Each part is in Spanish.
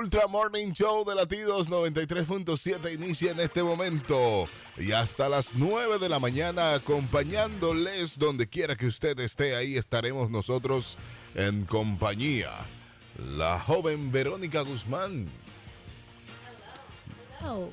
Ultra Morning Show de Latidos 93.7 inicia en este momento y hasta las 9 de la mañana acompañándoles donde quiera que usted esté ahí estaremos nosotros en compañía. La joven Verónica Guzmán. Oh.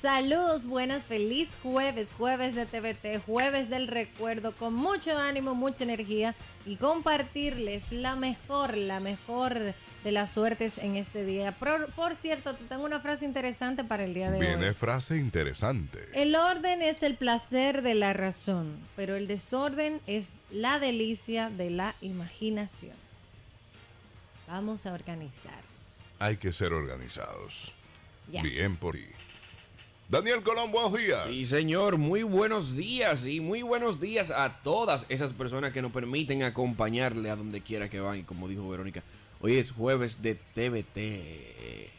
Saludos, buenas, feliz jueves, jueves de TVT, jueves del recuerdo, con mucho ánimo, mucha energía y compartirles la mejor, la mejor de las suertes en este día. Por, por cierto, te tengo una frase interesante para el día de hoy. Viene frase interesante. El orden es el placer de la razón, pero el desorden es la delicia de la imaginación. Vamos a organizar. Hay que ser organizados. Ya. Bien por ti. Daniel Colón, buenos días. Sí, señor, muy buenos días y muy buenos días a todas esas personas que nos permiten acompañarle a donde quiera que van. Y como dijo Verónica, hoy es jueves de TVT.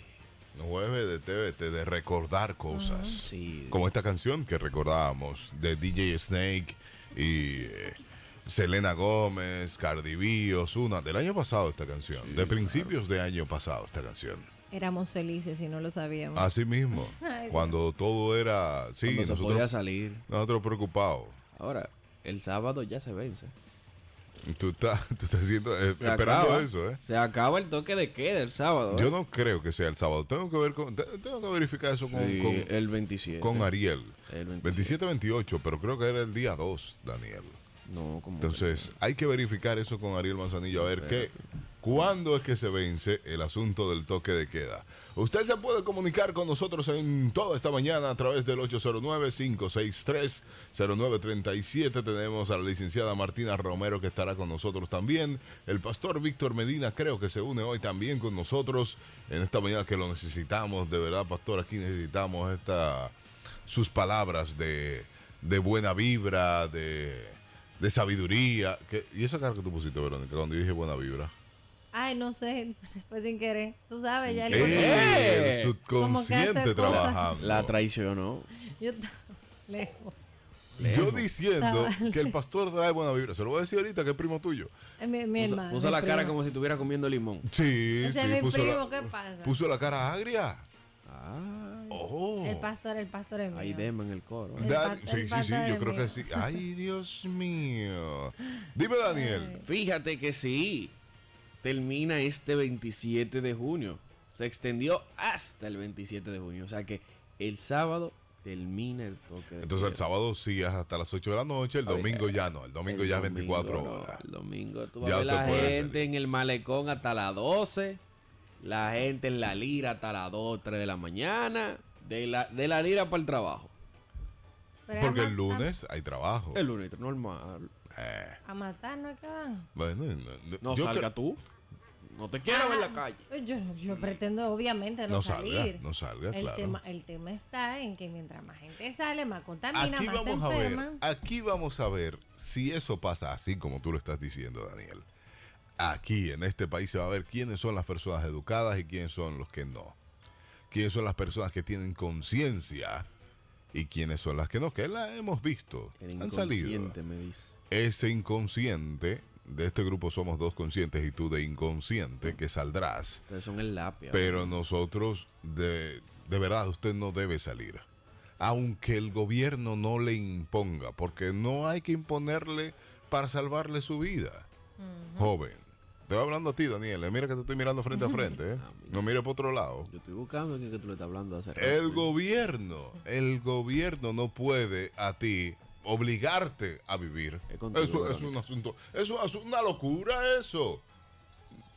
Jueves de TVT, de recordar cosas. Sí. Como esta canción que recordábamos de DJ Snake y eh, Selena Gómez, Cardi B, Ozuna, del año pasado esta canción, de principios de año pasado esta canción. Éramos felices y no lo sabíamos. Así mismo, Ay, cuando todo era, sí, Cuando se podía nosotros, salir. nosotros preocupados. Ahora, el sábado ya se vence. Tú estás, tú estás haciendo, eh, esperando acaba. eso, ¿eh? Se acaba el toque de queda el sábado. Yo ¿eh? no creo que sea el sábado. Tengo que ver con, te- tengo que verificar eso con, Sí, con, el 27. con Ariel. El 27. 27-28, pero creo que era el día 2, Daniel. No, como Entonces, hay que verificar eso con Ariel Manzanillo, a ver qué, cuándo es que se vence el asunto del toque de queda. Usted se puede comunicar con nosotros en toda esta mañana a través del 809-563-0937. Tenemos a la licenciada Martina Romero que estará con nosotros también. El pastor Víctor Medina creo que se une hoy también con nosotros en esta mañana que lo necesitamos. De verdad, pastor, aquí necesitamos esta, sus palabras de, de buena vibra, de sabiduría. que- ¿Y esa cara que tú pusiste, Verónica, cuando dije buena vibra? Ay, no sé, después sin querer. Tú sabes, ya el ¡Eh! El subconsciente cosas. trabajando. La traicionó. Yo t- lejos. Yo diciendo Estaba que el pastor trae buena vibra. Se lo voy a decir ahorita que es primo tuyo. Es mi, mi Puso, hermano. puso mi la cara como si estuviera comiendo limón. Sí, Ese sí. es mi puso primo, la, ¿qué pasa? Puso la cara agria. Ah, Oh. El pastor, el pastor es mío. hay dema en el coro. ¿eh? El sí, el sí, sí, yo creo que sí. Ay, Dios mío. Dime, Daniel. Fíjate que sí. Termina este 27 de junio. Se extendió hasta el 27 de junio. O sea que el sábado termina el toque de Entonces el sábado sí es hasta las 8 de la noche, el domingo ya no, el domingo El ya es domingo 24 no, horas. el domingo tú Ya vas a ver la gente salir. en el malecón hasta las 12. La gente en la lira hasta las 2, 3 de la mañana. De la, de la lira para el trabajo. Pero Porque el lunes hay trabajo. El lunes normal. Eh, A, matar no es que van. bueno, no, No salga tú. No te quiero ver en la calle. Yo, yo pretendo obviamente no, No salga, salir. no salga, el claro. Tema, el tema está en que mientras más gente sale, más contamina, Aquí más se vamos a ver, aquí vamos a ver si eso pasa así como tú lo estás diciendo, Daniel. Aquí en este país se va a ver quiénes son las personas educadas y quiénes son los que no. Quiénes son las personas que tienen conciencia y quiénes son las que no, que la hemos visto. El Han salido. inconsciente me dice. Ese inconsciente, de este grupo somos dos conscientes y tú de inconsciente que saldrás. Ustedes son el lapia. Pero nosotros, de, de verdad, usted no debe salir. Aunque el gobierno no le imponga, porque no hay que imponerle para salvarle su vida. Joven. Te voy hablando a ti, Daniel. eh, Mira que te estoy mirando frente a frente. ¿eh? No mire por otro lado. Yo estoy buscando que tú le estás hablando hace rato. El gobierno, el gobierno no puede a ti obligarte a vivir. Contigo, Eso es un asunto, eso es una locura eso.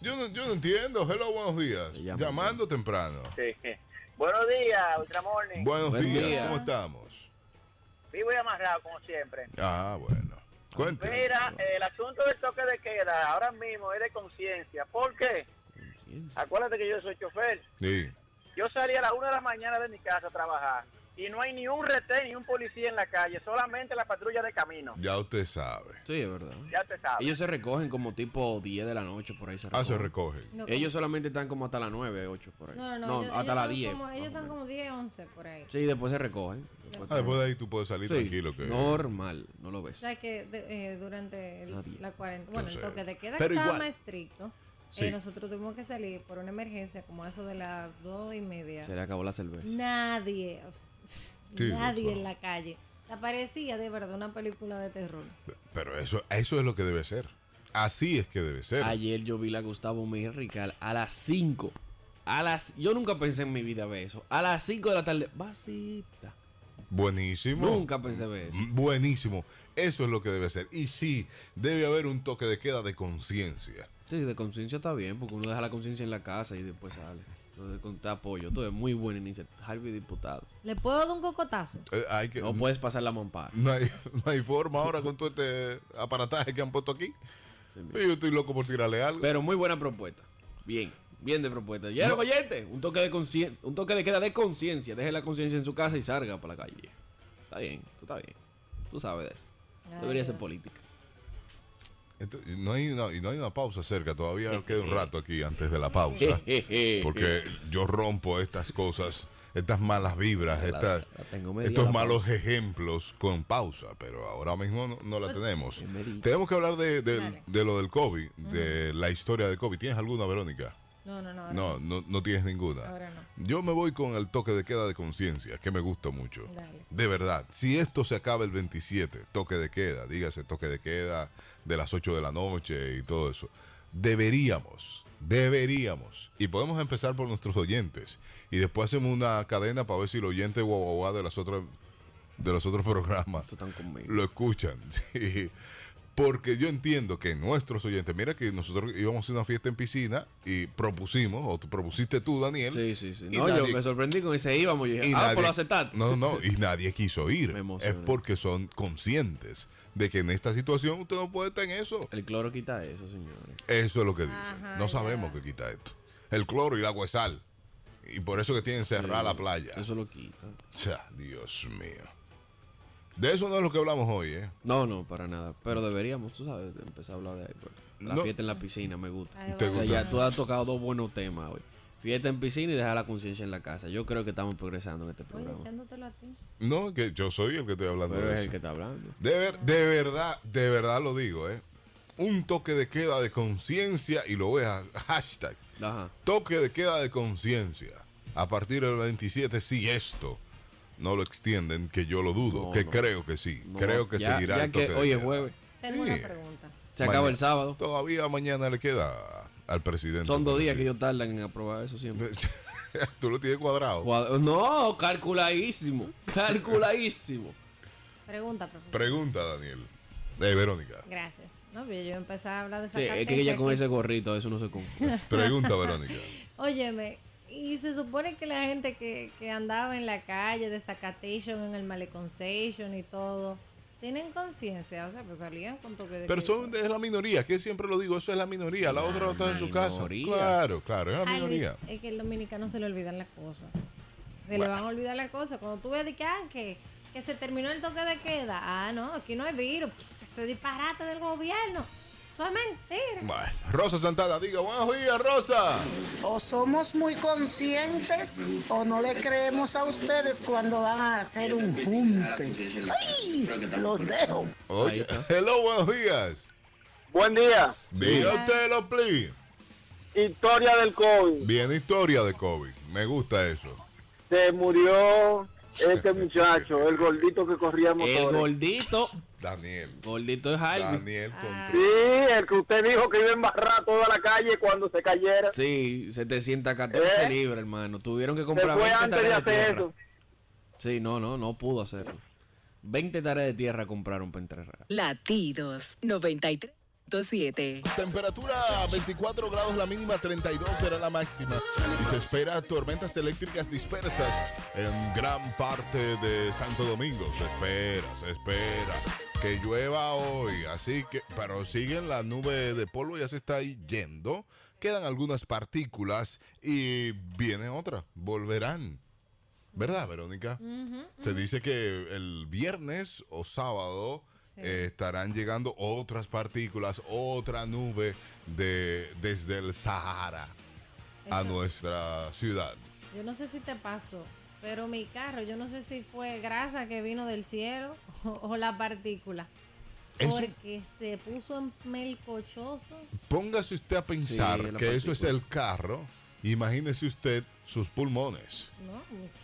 Yo no, yo no entiendo. Hello, buenos días. Llamando temprano. Sí. Buenos días, Ultramorning. Buenos Buen días, día. ¿cómo estamos? Vivo y amarrado, como siempre. Ah, bueno. Cuéntame. Mira, el asunto del toque de queda ahora mismo es de conciencia. ¿Por qué? Conciencia. Acuérdate que yo soy chofer. Sí. Yo salí a las 1 de la mañana de mi casa a trabajar y no hay ni un retén ni un policía en la calle, solamente la patrulla de camino. Ya usted sabe. Sí, es verdad. Ya te sabes. Ellos se recogen como tipo 10 de la noche por ahí se Ah, recogen. se recoge. No, Ellos solamente están como hasta las 9, 8 por ahí. No, no, no. ellos, hasta las están 10. como- más ellos o están como 10, 11 por ahí. Sí, después se recogen. Después Ah, después de ahí tú puedes salir Sí, tranquilo. Que... Normal, no lo O ves. sea que de- eh, durante el- la cuarentena, bueno, el toque de queda pero está igual. más estricto. Sí. Eh, nosotros tuvimos que salir por una emergencia, como eso de las dos y media. Se le acabó la cerveza. Nadie, Sí, nadie doctor. en la calle. Se parecía de verdad una película de terror. Pero eso, eso es lo que debe ser. Así es que debe ser. Ayer yo vi la Gustavo Mejía Rical a las 5. A las, yo nunca pensé en mi vida ver eso. A las 5 de la tarde, vasita. Buenísimo. Nunca pensé ver eso. Buenísimo. Eso es lo que debe ser. Y sí, debe haber un toque de queda de conciencia. Sí, de conciencia está bien, porque uno deja la conciencia en la casa y después sale. Entonces, con te apoyo. Todo es muy buena iniciativa. Harvey diputado. ¿Le puedo dar un cocotazo? Eh, hay que, No puedes pasar la mampara. no hay, no hay forma ahora con todo este aparataje que han puesto aquí. Sí, Y Yo estoy loco por tirarle algo. Pero muy buena propuesta. Bien, bien de propuesta. Ya, oyente, un toque de conciencia, un toque de queda de conciencia. Deje la conciencia en su casa y salga para la calle. Está bien, tú está bien. Tú sabes de eso. Ay, Debería ser política. No hay una, y no hay una pausa cerca. Todavía queda un rato aquí antes de la pausa. Porque yo rompo estas cosas, estas malas vibras, estas- estos malos ejemplos con pausa, pero ahora mismo no, no la tenemos. Bien medida. Tenemos que hablar de, Dale. de lo del COVID, de la historia del COVID. ¿Tienes alguna, Verónica? No, no, no. No, no, no tienes ninguna. Ahora no. Yo me voy con el toque de queda de conciencia, que me gusta mucho. Dale. De verdad, si esto se acaba el 27, toque de queda, dígase toque de queda de las 8 de la noche y todo eso, deberíamos, deberíamos, y podemos empezar por nuestros oyentes, y después hacemos una cadena para ver si los oyentes guau, guau, guau de las otras de los otros programas están conmigo. lo escuchan. Sí. Porque yo entiendo que nuestros oyentes, mira que nosotros íbamos a hacer una fiesta en piscina y propusimos, o tú propusiste tú, Daniel. Sí, sí, sí. y No, nadie- yo me sorprendí con ese íbamos. Yo dije, y ah, nadie- por lo aceptaste. No, no, y nadie quiso ir. Me es porque son conscientes de que en esta situación usted no puede estar en eso. El cloro quita eso, señores. Eso es lo que dicen. Ajá, no ya. sabemos qué quita esto. El cloro y el agua de sal. Y por eso que tienen cerrada la playa. Eso lo quita. O sea, Dios mío. De eso no es lo que hablamos hoy, ¿eh? No, no, para nada. Pero deberíamos, tú sabes, empezar a hablar de ahí. pues. La No. fiesta en la piscina, me gusta. ¿Te va. O sea, gusta? ya tú has tocado dos buenos temas hoy. Fiesta en piscina y dejar la conciencia en la casa. Yo creo que estamos progresando en este Oye, programa. echándotelo a ti. No, que yo soy el que estoy hablando Pero de es eso. el que está hablando. De, ver- de verdad, de verdad lo digo, ¿eh? Un toque de queda de conciencia y lo voy a hashtag. Ajá. Toque de queda de conciencia. A partir del 27, si esto no lo extienden, que yo lo dudo, No, que no. creo que sí. No, creo que ya- seguirá ya el toque que de hoy es queda. jueves. Tengo Sí. una pregunta. Se acaba Mañana. el sábado. Todavía mañana le queda al presidente. Son dos días que ellos tardan en aprobar eso siempre. Tú lo tienes cuadrado. Cuadro- No, calculadísimo. Calculadísimo. Pregunta, profesor. Pregunta, Daniel. Eh, Verónica. Gracias. No, yo empecé a hablar de esa Sí, es que ella con ese gorrito, eso no se confunde. Pregunta, Verónica. Óyeme, y se supone que la gente que, que andaba en la calle de Zacatation, en el Maleconcession y todo, tienen conciencia, o sea, pues salían con toque de Pero son, es la minoría, que siempre lo digo, eso es la minoría. La otra está en su casa. minoría. Claro, claro, es la Ay, minoría. es que el dominicano se le olvidan las cosas. Se le van a olvidar las cosas. Cuando tú ves de que, ah, que, que se terminó el toque de queda. Ah, no, aquí no hay virus. Pss, eso es disparate del gobierno. Eso es mentira. Bueno, Rosa Santana, diga, buenos días, Rosa. O somos muy conscientes o no le creemos a ustedes cuando van a hacer un junte. ¡Ay! Los dejo. Oye, hello, buenos días. Buen día. Diga usted lo please. Historia del COVID. Bien, historia de COVID. Me gusta eso. Se murió este muchacho, el gordito que corría El motores. gordito, Daniel. gordito es Harvey. Daniel Ah. Contreras. Sí, el que usted dijo que iba a embarrar toda la calle cuando se cayera. Sí, 714 ¿Eh? libras, hermano. Tuvieron que comprar fue 20 antes de tareas de hacer tierra. eso. Sí, no, no, no pudo hacerlo. 20 tareas de tierra compraron para enterrar. Latidos 93.7. Temperatura 24 grados la mínima, 32 será la máxima. Y se espera tormentas eléctricas dispersas en gran parte de Santo Domingo. Se espera, se espera que llueva hoy. Así que, pero siguen la nube de polvo, ya se está ahí yendo. Quedan algunas partículas y viene otra, volverán. ¿Verdad, Verónica? Se dice que el viernes o sábado Sí. eh, estarán llegando otras partículas, otra nube de, desde el Sahara a nuestra ciudad. Yo no sé si te pasó, pero mi carro, yo no sé si fue grasa que vino del cielo o, o la partícula. Eso- Porque se puso en melcochoso. Póngase usted a pensar Sí, que eso es el carro. Imagínese usted sus pulmones.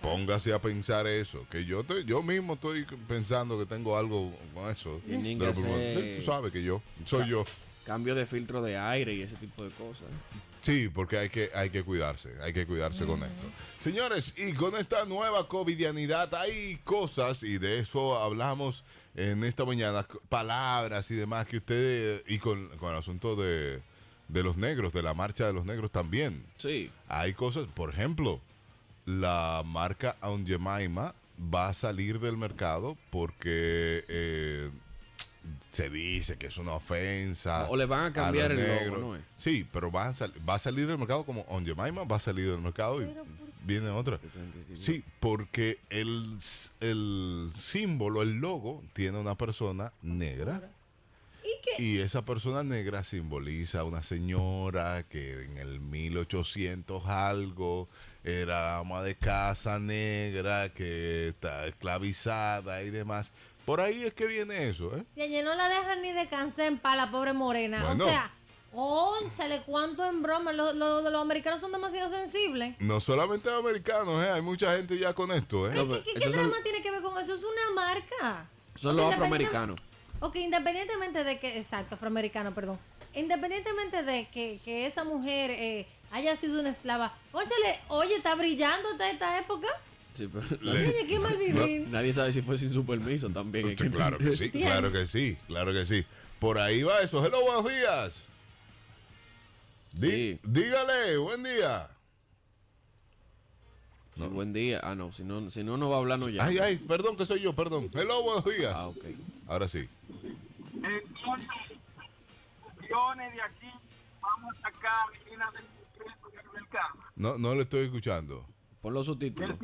Póngase a pensar eso. Que yo estoy, yo mismo estoy pensando que tengo algo con eso. Tienen de los que pulmones. hacer- Sí, Tú sabes que yo, soy yo. Cambio de filtro de aire y ese tipo de cosas. Sí, porque hay que, hay que cuidarse, hay que cuidarse con esto. Señores, y con esta nueva covidianidad hay cosas, y de eso hablamos en esta mañana, palabras y demás que ustedes, y con, con el asunto de, de los negros, de la marcha de los negros también. Sí. Hay cosas, por ejemplo, la marca Aunt Jemima va a salir del mercado porque eh, se dice que es una ofensa. O le van a cambiar el logo. ¿no es? Sí, pero va a, sal- va a salir del mercado como Aunt Jemima va a salir del mercado y Pero, ¿por viene otra. Sí, porque el, el símbolo, el logo, tiene una persona negra. ¿Y esa persona negra simboliza a una señora que en el 1800 algo era ama de casa negra, que está esclavizada y demás. Por ahí es que viene eso, ¿eh? Y ayer no la dejan ni descansar en paz, la pobre morena. Bueno. O sea, conchale, cuánto en broma. Los, los- los americanos son demasiado sensibles. No solamente americanos, ¿eh? Hay mucha gente ya con esto, ¿eh? ¿Qué, qué- qué son- drama tiene que ver con eso? Es una marca. Son O sea, los afroamericanos. Ok, independientemente de que, exacto, afroamericano, perdón. Independientemente de que, que esa mujer eh, haya sido una esclava, conchale, oye, está brillando hasta esta época. Sí, pero Oye, qué mal vivir. nadie sabe si fue sin su permiso también. hay Sí, claro que sí, claro que sí, claro que sí. Por ahí va eso. Hello, buenos días. Sí. Dígale, buen día. Sí, buen día. Ah, no, si no, si no, no va a hablar no ya. Ay, ay, perdón que soy yo, perdón. Hello, buenos días. Ah, ok. Ahora sí. Entonces, millones de aquí, vamos a sacar una del negrito del mercado. No, no le estoy escuchando. Pon los subtítulos.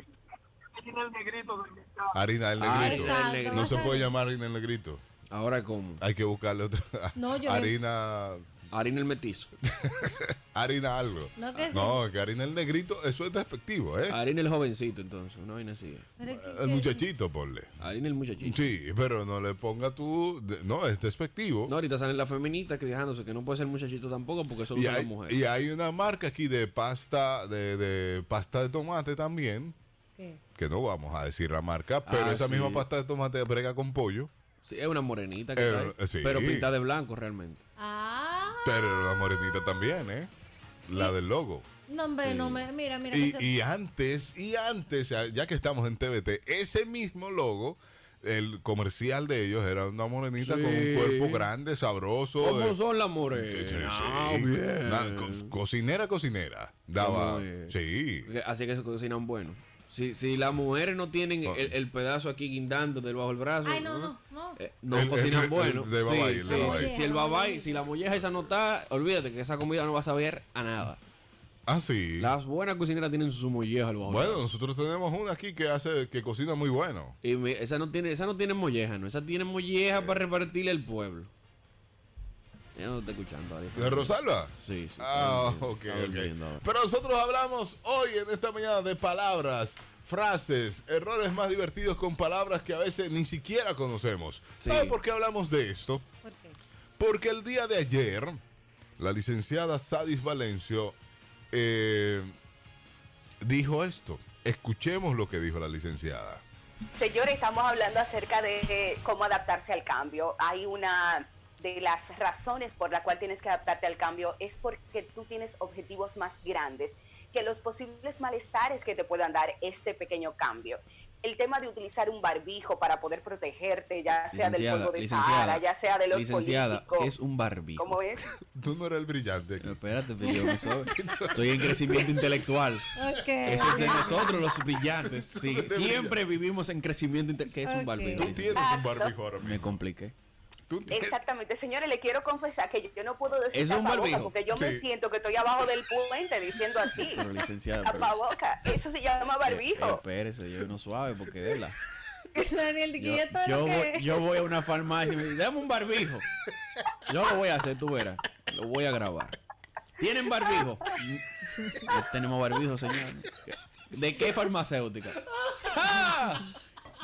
Negrito del mercado. Harina del Ah, negrito. Negrito. No se puede llamar harina del negrito. Ahora cómo. Hay que buscarle otra. No, yo- harina. Harina el metizo. Harina algo. No, que sí. No, que harina del negrito, eso es despectivo, ¿eh? Harina el jovencito, entonces. Una vaina así. El muchachito, ponle. Harina el muchachito. Sí, pero no le ponga tú. de- No, es despectivo. No, ahorita salen las feminitas que dejándose que no puede ser muchachito tampoco porque solo son las mujeres. y hay una marca aquí de pasta de, de pasta de tomate también, ¿Qué? que no vamos a decir la marca, pero Ah, esa sí. misma pasta de tomate brega con pollo, Sí, es una morenita que Eh, trae, sí. pero pintada de blanco realmente. Ah, pero la morenita también, ¿eh? La del logo. no, hombre, Sí. no me. Mira, mira. Y, que se- y antes, y antes, ya- que estamos en TVT, ese mismo logo, el comercial de ellos era una morenita con un cuerpo grande, sabroso. ¿Cómo de- son las morenas? sí, Ah, sí. bien. Co- cocinera, cocinera. Daba. Sí. Así que se cocinan bueno. Si, si las mujeres no tienen Oh. el, el pedazo aquí guindando del bajo el brazo, Ay, no, no, no. eh, no El- cocinan el- bueno. el de babay, el sí, de sí, babay. sí, si el babay, si la molleja esa no está, olvídate que esa comida no va a saber a nada. Ah, sí. Las buenas cocineras tienen su molleja al bajo Bueno, brazo. nosotros tenemos una aquí que hace, que cocina muy bueno. Y mi- esa no tiene, esa no tiene molleja, no, esa tiene molleja para repartirle al pueblo. Ya no te escuchando. ¿De Rosalba? Sí, sí. Ah, está ok, está. Pero nosotros hablamos hoy en esta mañana de palabras, frases, errores más divertidos con palabras que a veces ni siquiera conocemos. Sí. ¿Sabe por qué hablamos de esto? ¿Por qué? Porque el día de ayer, la licenciada Sadis Valencio eh, dijo esto. Escuchemos lo que dijo la licenciada. Señores, estamos hablando acerca de cómo adaptarse al cambio. Hay una de las razones por la cual tienes que adaptarte al cambio es porque tú tienes objetivos más grandes que los posibles malestares que te puedan dar este pequeño cambio. El tema de utilizar un barbijo para poder protegerte, ya sea del Licenciada, polvo de Sahara, ya sea de los licenciada, políticos. es un barbijo. ¿Cómo es? Tú no eres el brillante. aquí. Espérate, pero yo me soy- estoy en crecimiento intelectual. Ok. Eso es de nosotros los brillantes. Sí, siempre vivimos en crecimiento intelectual. ¿Qué es Ok. un barbijo? Tú tienes un barbijo ahora Me mismo. compliqué. Exactamente, señores, le quiero confesar que yo, yo no puedo decir ¿Es un tapaboca barbijo? porque yo me siento que estoy abajo del puente diciendo así. Pero licenciada, pero- Tapaboca, eso se llama Eh, barbijo. espérese, yo no suave porque de la. Daniel, Yo, ¿y esto es yo lo voy, que- yo voy a una farmacia y me dicen, dame un barbijo. Yo lo voy a hacer, tú verás. Lo voy a grabar. ¿Tienen barbijo? No tenemos barbijo, señor. ¿De qué farmacéutica? ¡Ah!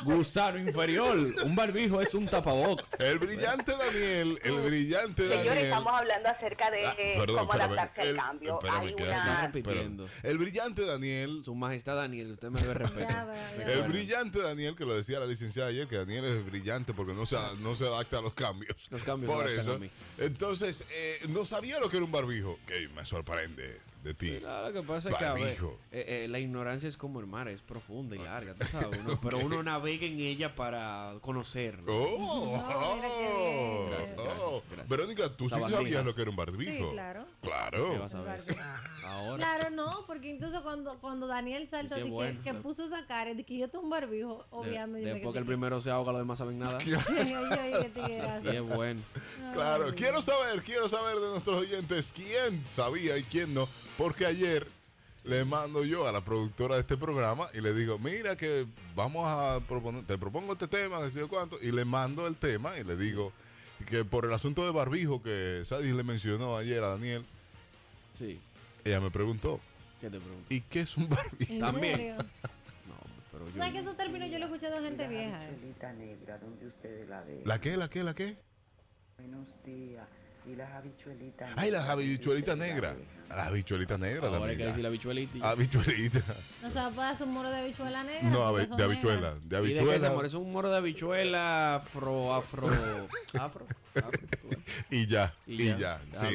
Gusano inferior. Un barbijo es un tapabocas. El brillante Daniel, el brillante Señores, Daniel. estamos hablando acerca de Ah, eh, perdón, cómo espérame. adaptarse al cambio. espérame, Hay una... Perdón. El brillante Daniel Su majestad Daniel, usted me debe respeto. Ya va, ya va. El brillante Daniel, que lo decía la licenciada ayer, que Daniel es brillante porque no se, no se adapta a los cambios. Los cambios Por eso. a mí. Entonces, eh, no sabía lo que era un barbijo. Que me sorprende de ti. Mira, lo que pasa es que a ver, eh, eh, la ignorancia es como el mar, es profunda y larga, tú sabes. uno- pero uno navega en ella para conocerlo. Oh. Gracias, oh. gracias, gracias. Verónica, ¿tú sí sabías lo que era un barbijo? Sí, claro. Claro. ¿Qué vas a ver? Ahora. Claro, no, porque incluso cuando, cuando Daniel salta Sí, sí, de que, bueno. que puso esa cara de que yo tengo un barbijo, obviamente. De- me después que el quedé- primero se ahoga, los demás saben nada. Así es bueno. Claro, quiero saber, quiero saber de nuestros oyentes quién sabía y quién no, porque ayer le mando yo a la productora de este programa y le digo, mira que vamos a proponer, te propongo este tema, que sé yo cuánto, y le mando el tema y le digo que por el asunto de barbijo que Sadie le mencionó ayer a Daniel, Sí. ella me preguntó, ¿Qué te pregunto? ¿y qué es un barbijo? ¿En También. No, pero yo. ¿Sabes que esos términos yo lo he escuchado de gente vieja? eh? habichuelita negra, donde ustedes la ven. ¿La qué, la qué, la qué? Buenos días. Y las habichuelitas Ay, las habichuelitas negras. Las habichuelitas negras Ahora hay que también. decir la bichuelita. y- Habichuelitas. No se puede hacer un moro de habichuela negra. No, de habichuela. De ¿Y de qué habichuela. Es un moro de habichuela afro, afro, afro. Y ya, Y ya, sí,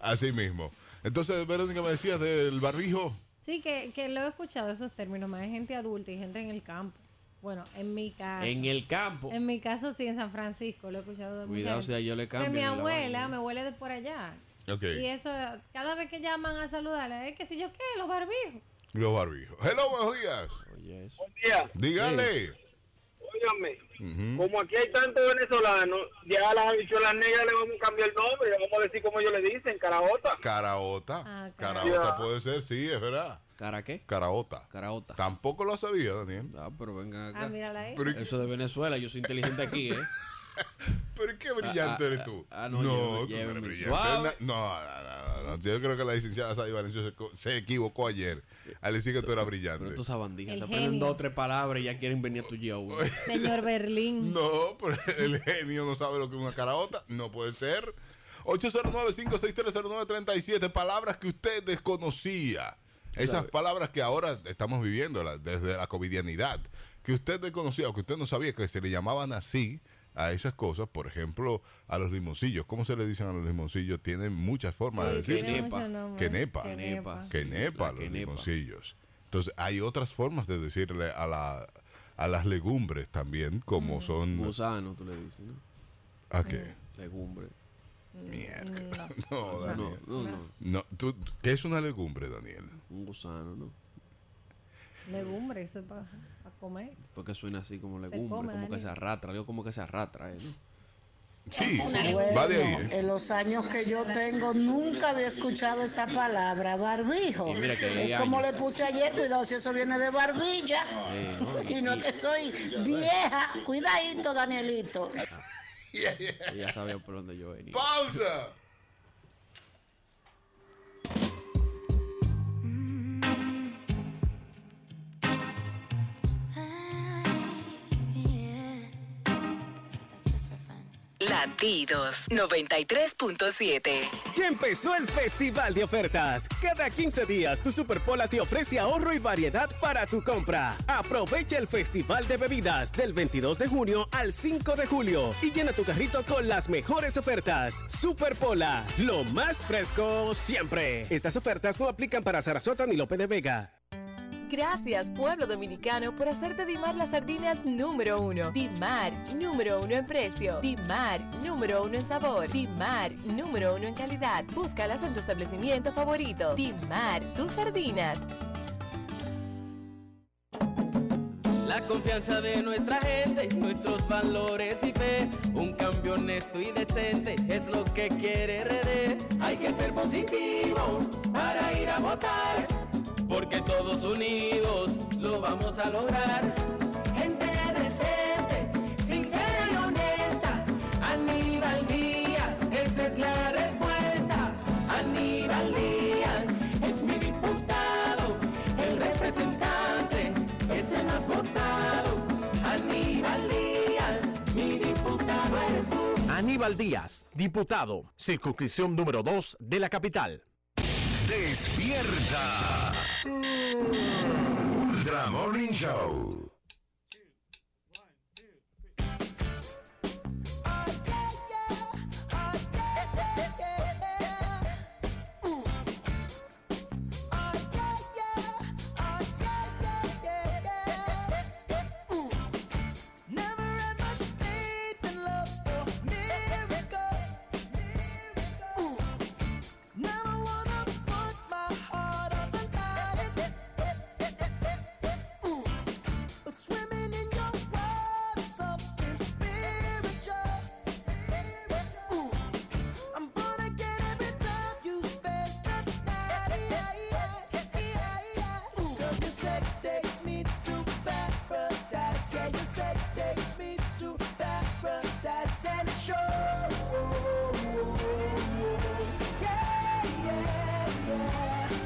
así mismo. Entonces, Verónica, me decías del barbijo. Sí, que, que lo he escuchado esos términos, más de gente adulta y gente en el campo. Bueno, en mi caso. En el campo. En mi caso sí, en San Francisco lo he escuchado de mucha Cuidado, gente. si a yo le Que cambio. mi la abuela vaina. me huele de por allá. Ok, Y eso, cada vez que llaman a saludarla, es que si yo qué, los barbijos. los barbijos. Hello, buenos días. Oye, eso. Buen día. Dígale. Óigame, como aquí hay tantos venezolanos, ya a las habichuelas negras le vamos a cambiar el nombre, le vamos a decir como ellos le dicen, caraota. Caraota. Ah, Caraota caraota. puede ser, sí, es verdad. ¿Cara qué? Caraota. Caraota. Tampoco lo sabía, Daniel. Ah, pero venga acá. Ah, mírala ahí. Pero, ¿y qué- Eso de Venezuela, yo soy inteligente aquí, ¿eh? pero ¿y qué brillante ah, eres tú. ah, no, no, lléveme- tú no eres brillante. suave. No, no, no, no, no. Yo creo que la licenciada Sadie Valencio se, se equivocó ayer al decir que tú eras brillante. Pero estos sabandijas se aprenden dos o tres palabras y ya quieren venir a tu show. Señor Berlín. No, pero el genio no sabe lo que es una caraota. No puede ser. 809-56309-37. Palabras que usted desconocía. Esas Sabe. palabras que ahora estamos viviendo la- desde la covidianidad. Que usted desconocía o que usted no sabía que se le llamaban así a esas cosas. Por ejemplo, a los limoncillos. ¿Cómo se le dicen a los limoncillos? Tienen muchas formas de Sí, decir. tiene Quenepa. Quenepa. Quenepa. Que nepa La los quenepa. limoncillos. Entonces, hay otras formas de decirle a, la, a las legumbres también, como son. Gusano, tú le dices, ¿no? ¿A qué? Legumbre. Mierda. No. No, No, Daniel. no, no. No, tú- ¿Qué es una legumbre, Daniel? Un gusano, ¿no? Legumbre, eso es para comer. Porque suena así como legumbre, come, como que se arrastra. Digo como que se arrastra, ¿eh? ¿no? Sí, Bueno, va de ahí. ¿eh? en los años que yo tengo nunca había escuchado esa palabra, barbijo. Y mira que hay es como años. le puse ayer, cuidado si eso viene de barbilla. Sí, ¿no? Y no es que soy vieja. Cuidadito, Danielito. Ella sabía por dónde yo venía. ¡Pausa! Latidos 93.7. Ya empezó el Festival de Ofertas. Cada 15 días tu Superpola te ofrece ahorro y variedad para tu compra. Aprovecha el Festival de Bebidas del 22 de junio al 5 de julio y llena tu carrito con las mejores ofertas. Superpola, lo más fresco siempre. Estas ofertas no aplican para Sarasota ni Lope de Vega. Gracias, pueblo dominicano, por hacerte Dimar las sardinas número uno. Dimar, número uno en precio. Dimar, número uno en sabor. Dimar, número uno en calidad. Búscalas en tu establecimiento favorito. Dimar, tus sardinas. La confianza de nuestra gente, nuestros valores y fe, un cambio honesto y decente es lo que quiere RD. Hay que ser positivo para ir a votar, porque todos unidos lo vamos a lograr. Gente decente, sincera y honesta, Aníbal Díaz, esa es la respuesta. Aníbal Díaz es mi diputado, el representante es el más votado. Aníbal Díaz, mi diputado eres tú. Aníbal Díaz, diputado, circunscripción número 2 de la capital. Despierta. Ultra Morning Show.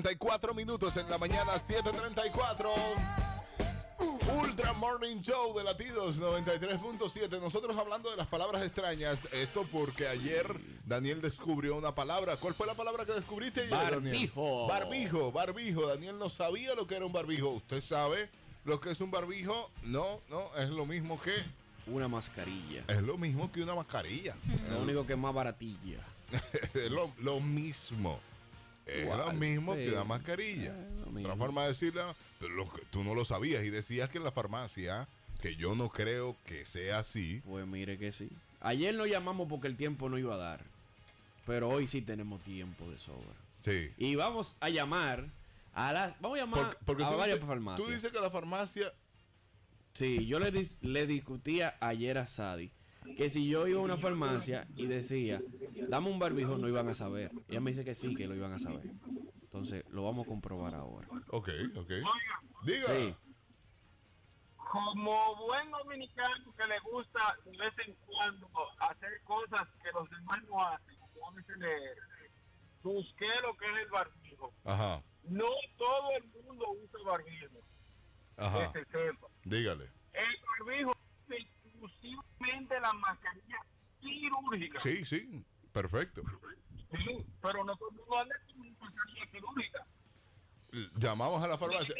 7.34 minutos en la mañana, 7.34. Ultra Morning Show de Latidos 93.7. Nosotros hablando de las palabras extrañas. Esto porque ayer Daniel descubrió una palabra. ¿Cuál fue la palabra que descubriste ayer, Daniel? Barbijo. Barbijo, barbijo. Daniel no sabía lo que era un barbijo. ¿Usted sabe lo que es un barbijo? No, no, es lo mismo que. Una mascarilla. Es lo mismo que una mascarilla. Lo único que es más baratilla. lo, lo mismo. Es Igual, lo mismo que una mascarilla. Otra forma de pero que- tú no lo sabías y decías que en la farmacia, que yo no creo que sea así. Pues mire que sí. Ayer nos llamamos porque el tiempo no iba a dar. Pero hoy sí tenemos tiempo de sobra. Sí. Y vamos a llamar a las. Vamos a llamar Porque, porque a varias farmacias. tú dices que la farmacia. Sí, yo le, dis- le discutía ayer a Sadi que si yo iba a una farmacia y decía, dame un barbijo, no iban a saber. Ella me dice que sí, que lo iban a saber. Entonces, lo vamos a comprobar ahora. Ok, ok. Diga. Sí. Como buen dominicano que le gusta de vez en cuando hacer cosas que los demás no hacen, como busqué lo que es el barbijo. Ajá, No todo el mundo usa barbijo, ajá. que se sepa. Dígale. El barbijo exclusivamente la mascarilla quirúrgica. Sí, sí. Perfecto. Sí, pero no todo el mundo anda con una mascarilla quirúrgica. Llamamos a la farmacia.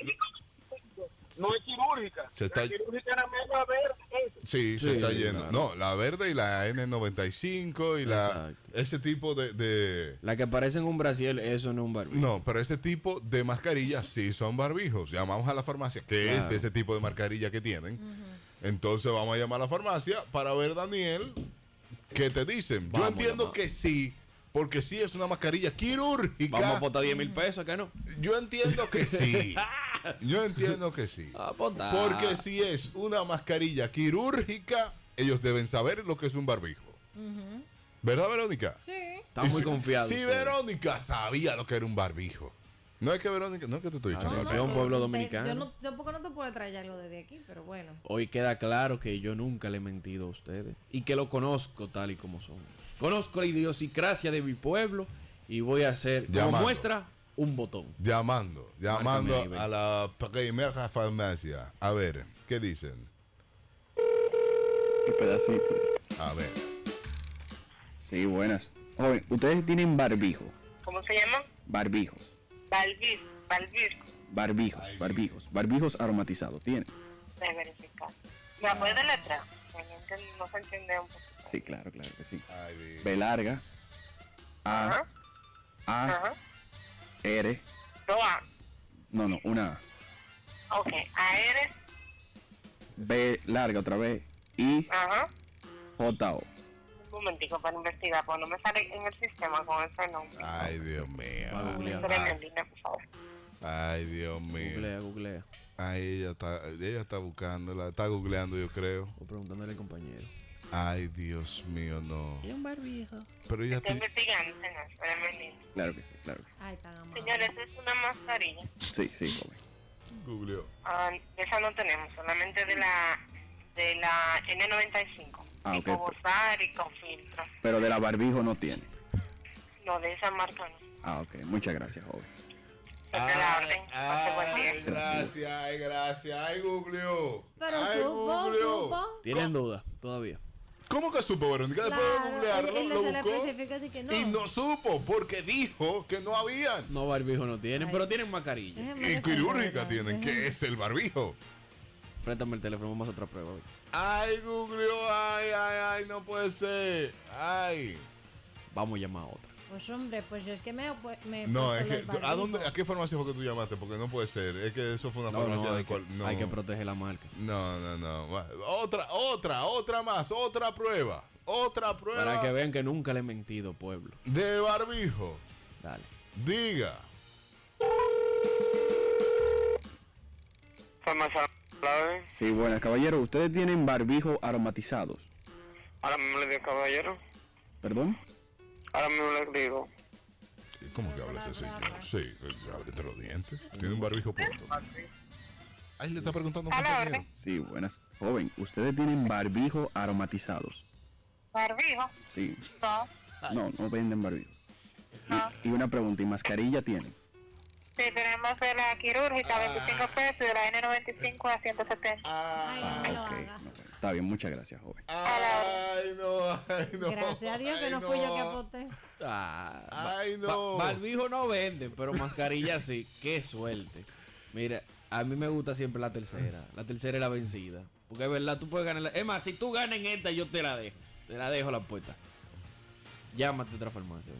No es quirúrgica. Se está- La quirúrgica es la verde. Sí, se está yendo. claro. No, la verde y la N95 y la Exacto. ese tipo de, de- La que parece en un Brasil, eso no es un barbijo. no, pero ese tipo de mascarillas sí son barbijos. Llamamos a la farmacia, que Claro. es de ese tipo de mascarilla que tienen. Entonces vamos a llamar a la farmacia para ver, Daniel, qué te dicen. Vamos, Yo entiendo que sí, porque sí es una mascarilla quirúrgica. Vamos a apostar 10 mil pesos, ¿qué no? Yo entiendo que sí. Yo entiendo que sí. Porque si es una mascarilla quirúrgica, ellos deben saber lo que es un barbijo. ¿Verdad, Verónica? Sí. Está muy si- confiado. Si usted. Verónica sabía lo que era un barbijo. No es que Verónica, no es que te estoy echando. Atención, la- pueblo Te- dominicano. Yo, no, yo porque no te puedo traer algo desde aquí, pero bueno. Hoy queda claro que yo nunca le he mentido a ustedes y que lo conozco tal y como son. Conozco la idiosincrasia de mi pueblo y voy a hacer, como Llamando. muestra, un botón. Llamando, llamando Márcame a la primera farmacia. A ver, ¿qué dicen? El pedacito. A ver. Sí, buenas. Joven, ustedes tienen barbijo. ¿Cómo se llama? Barbijos. Balbir, Barbijos, barbijos. Barbijos aromatizados. ¿Tienen? de verificar. ¿Me la puede deletrear? La gente no se entiende un poco. Sí, claro, claro que sí. B larga. A. Ajá. A. Ajá. R. Dos A. No, no, una A. Ok. AR. B larga otra vez. I. Ajá. J. O. Un momentico para investigar, porque no me sale en el sistema con ese nombre. Ay, Dios mío. Por favor. Ay, Dios mío. Googlea, googlea. Ay, ella está, ella está buscándola, está googleando, yo creo. O preguntándole al compañero. Ay, Dios mío, no. Y un barbijo. Pero ella Estoy ti- investigando, señor. Claro que sí, claro que Ay, tan amable. Señores, es una mascarilla. sí. Sí, sí, joven. Googleó. Ah, esa no tenemos, solamente de la de la N95. Ah, tipo ok. Bozar y con filtro. Pero de la barbijo no tiene. No, de esa marca no. Ah, ok. Muchas gracias, joven. Orden. Pase buen día. Ay, gracias, ay, gracias. Ay, googleó. Pero ay, supo, supo. Tienen dudas todavía. ¿Cómo que supo, Verónica? Después de googlearlo, él, él lo buscó que no. y no supo porque dijo que no habían. No, barbijo no tienen, pero tienen mascarilla. Y quirúrgica tienen, que déjeme- es el barbijo. Préstame el teléfono, vamos a hacer otra prueba. Ay, googleó, ay, ay, ay, no puede ser. Ay. Vamos a llamar a otra. Pues hombre, pues yo es que me, me No, es que. ¿a, dónde, ¿a qué farmacia fue que tú llamaste? Porque no puede ser. Es que eso fue una No, farmacia no, de hay, cual. que, No. hay que proteger la marca. no, no, no. Otra, otra, otra más, otra prueba. Otra prueba Para que vean que nunca le he mentido, pueblo. de barbijo. Dale. Diga. Farmacia clave. Sí, buenas, caballero. ¿Ustedes tienen barbijo aromatizados? Ahora mismo le digo, caballero. ¿Perdón? Ahora mismo le digo. ¿Cómo que habla ese señor? Sí, se abre entre los dientes. Tiene un barbijo puesto. Ahí le está preguntando un compañero. Sí, buenas. Joven, ¿ustedes tienen barbijo aromatizados? Barbijo. Sí. No. No, no venden barbijo. No. Y una pregunta, ¿y mascarilla tienen? Sí, tenemos de la quirúrgica 25 pesos y de la N95 a 170. Ah, ok. ok. Está bien, muchas gracias, joven. Ay, no, ay, no. Gracias a Dios que ay, no fui yo que aposté. Ah, Ay, no. barbijo no venden, pero mascarilla sí. Qué suerte. Mira, a mí me gusta siempre la tercera. La tercera es la vencida. Porque es verdad, tú puedes ganar. la- Es más, si tú ganas en esta, yo te la dejo. Te la dejo la puerta. Llámate a otra farmacia.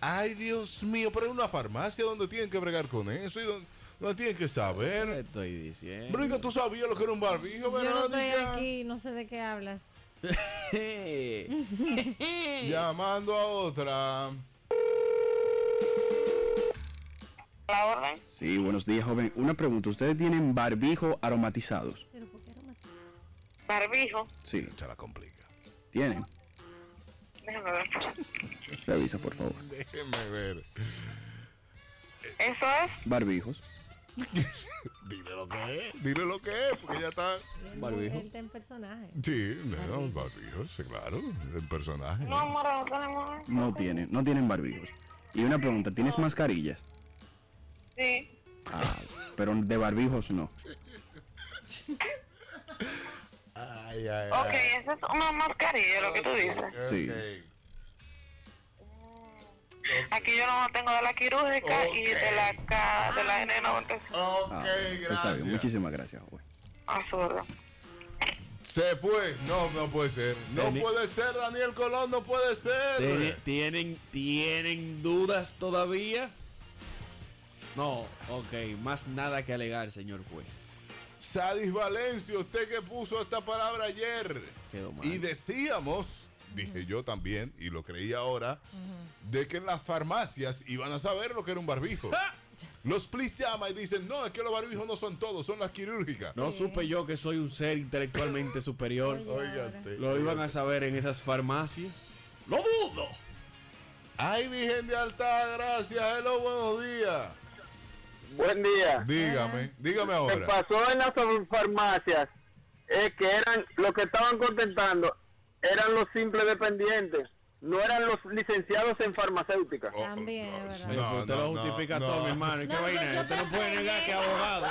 Ay, Dios mío, pero es una farmacia donde tienen que bregar con eso y donde, donde tienen que ¿Qué saber. estoy diciendo? Verónica, ¿tú sabías lo que era un barbijo, Yo no estoy aquí, no sé de qué hablas. Llamando a otra. La orden. Sí, buenos días, joven. Una pregunta, ¿ustedes tienen barbijo aromatizados? Barbijo. Sí. Se la complica. ¿Tienen? Déjame ver. Revisa, por favor. Déjeme ver. Eso es. Barbijos. Dile lo que es, dile lo que es, porque ya está. Barbijo. Él está en personaje. Sí, no, barbijos, sí, claro, el personaje. No, mora, no tenemos. No tienen, no tienen barbijos. Y una pregunta, ¿tienes mascarillas? Sí. Ah, pero de barbijos no. Ay, ay, Ok, esa es una mascarilla, lo que tú dices. Sí. Aquí yo no tengo de la quirúrgica y de la K, de la N95. Ok, Ah, Está bien, muchísimas gracias, joven. A su orden. Se fue. No, no puede ser. No Teni- puede ser, Daniel Colón, no puede ser. Tiene- ¿Tienen, ¿Tienen dudas todavía? No, ok, más nada que alegar, señor juez. Sadis Valencia, usted que puso esta palabra ayer. Y decíamos, dije yo también, y lo creí ahora, de que en las farmacias iban a saber lo que era un barbijo. Los plis llaman y dicen, no, es que los barbijos no son todos, son las quirúrgicas. No supe yo que soy un ser intelectualmente superior. Óigate. Lo iban a saber en esas farmacias. ¡Lo dudo! Ay, Virgen de Alta Gracia, hello, buenos días. Buen día. Dígame, dígame Lo que ahora. pasó en las farmacias es que eran los que estaban contentando eran los simples dependientes, no eran los licenciados en farmacéutica. También, es verdad. Pues usted lo justifica todo, mi hermano. ¿Y qué No, vaina Usted no puede negar que abogado.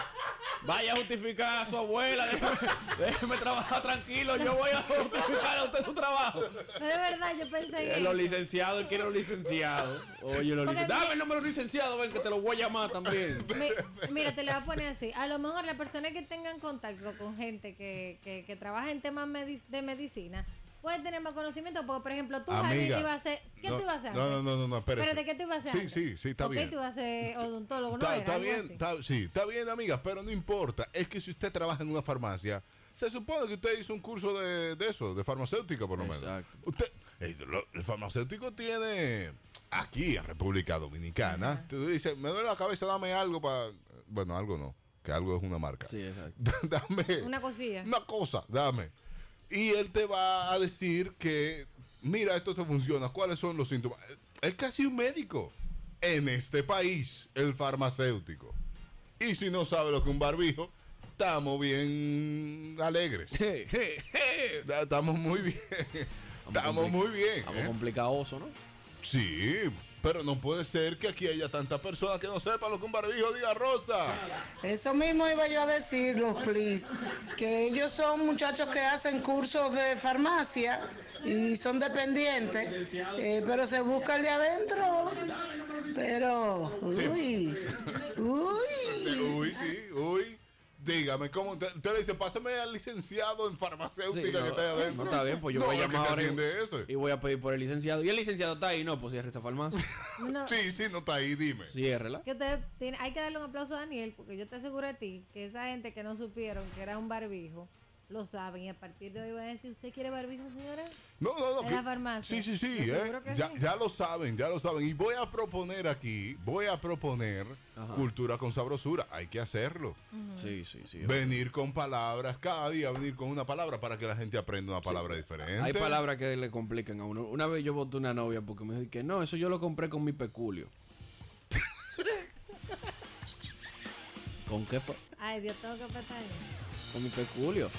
Vaya a justificar a su abuela. Déjeme, déjeme trabajar tranquilo. Yo voy a justificar a usted su trabajo. Pero es verdad, yo pensé en Eh. Los licenciados, él quiere los licenciados. Oye, los licenciados. mi- Dame el número licenciado, ven que te lo voy a llamar también. Mi- mira, te lo voy a poner así. A lo mejor las personas que tengan contacto con gente que, que, que trabaja en temas de medicina pueden tener más conocimiento. Porque, por ejemplo, tú, Javi, Amiga. ibas a hacer. ¿Qué No, tú ibas a hacer? No, no, no, no, no, espérate. Espérate, ¿qué tú ibas a hacer? Sí, sí, sí, está ¿Por bien. qué tú ibas a ser odontólogo? No Está, bien, está, sí, está bien, amiga, pero no importa. Es que si usted trabaja en una farmacia, se supone que usted hizo un curso de, de eso, de farmacéutica por lo menos. Exacto. Usted, eh, lo- el farmacéutico tiene aquí en República Dominicana. Tú dices, me duele la cabeza, dame algo para. Bueno, algo no, que algo es una marca. Sí, exacto. dame Una cosilla. una cosa, dame. Y él te va a decir que, mira, esto te funciona, ¿cuáles son los síntomas? Es casi un médico en este país, el farmacéutico. Y si no sabe lo que es un barbijo, estamos bien alegres. Estamos muy bien. Estamos muy bien. Estamos ¿eh? complicados, ¿no? Sí, pero no puede ser que aquí haya tantas personas que no sepan lo que un barbijo diga Rosa. Eso mismo iba yo a decirlo, please. Que ellos son muchachos que hacen cursos de farmacia y son dependientes, eh, pero se busca el de adentro. Pero, uy, uy. Uy, sí, uy. Dígame, ¿cómo? Usted usted le dice, pásame al licenciado en farmacéutica Sí, que está ahí adentro. no está bien, pues yo No, voy a llamar te ahora y- y voy a pedir por el licenciado. Y el licenciado está ahí, no, pues cierre esa farmacia. No, Sí, sí, no está ahí, dime. Ciérrela. que usted tiene- hay que darle un aplauso a Daniel, porque yo te aseguro a ti que esa gente que no supieron que era un barbijo, lo saben. Y a partir de hoy van a decir, ¿usted quiere barbijo, señora? No, no, no. En que- la farmacia. Sí, sí, sí. Eh. que Ya, sí. ya lo saben, ya lo saben. Y voy a proponer aquí, voy a proponer cultura con sabrosura. Hay que hacerlo. Sí, sí, sí. Venir con palabras, cada día venir con una palabra para que la gente aprenda una palabra diferente. Hay palabras que le complican a uno. Una vez yo voté una novia porque me dijo que no, eso yo lo compré con mi peculio. ¿Con qué fue? Ay, Dios, tengo que pestañear. Con mi peculio.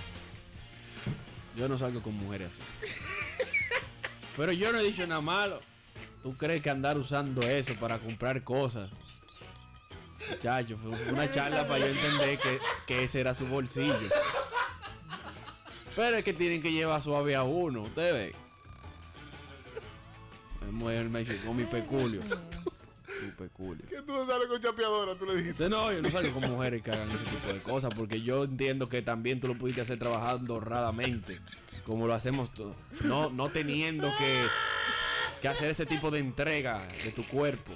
Yo no salgo con mujeres así. Pero yo no he dicho nada malo. ¿Tú crees que andar usando eso para comprar cosas? Muchacho, fue una charla para yo entender que, que ese era su bolsillo. Pero es que tienen que llevar suave a uno, usted ve. El mujer me dice, con mi peculio. Tu peculio. Que tú no sales con chapeadora, tú le dijiste. No, yo no salgo con mujeres que hagan ese tipo de cosas porque yo entiendo que también tú lo pudiste hacer trabajando honradamente, como lo hacemos todos, no, no teniendo que, que hacer ese tipo de entrega de tu cuerpo.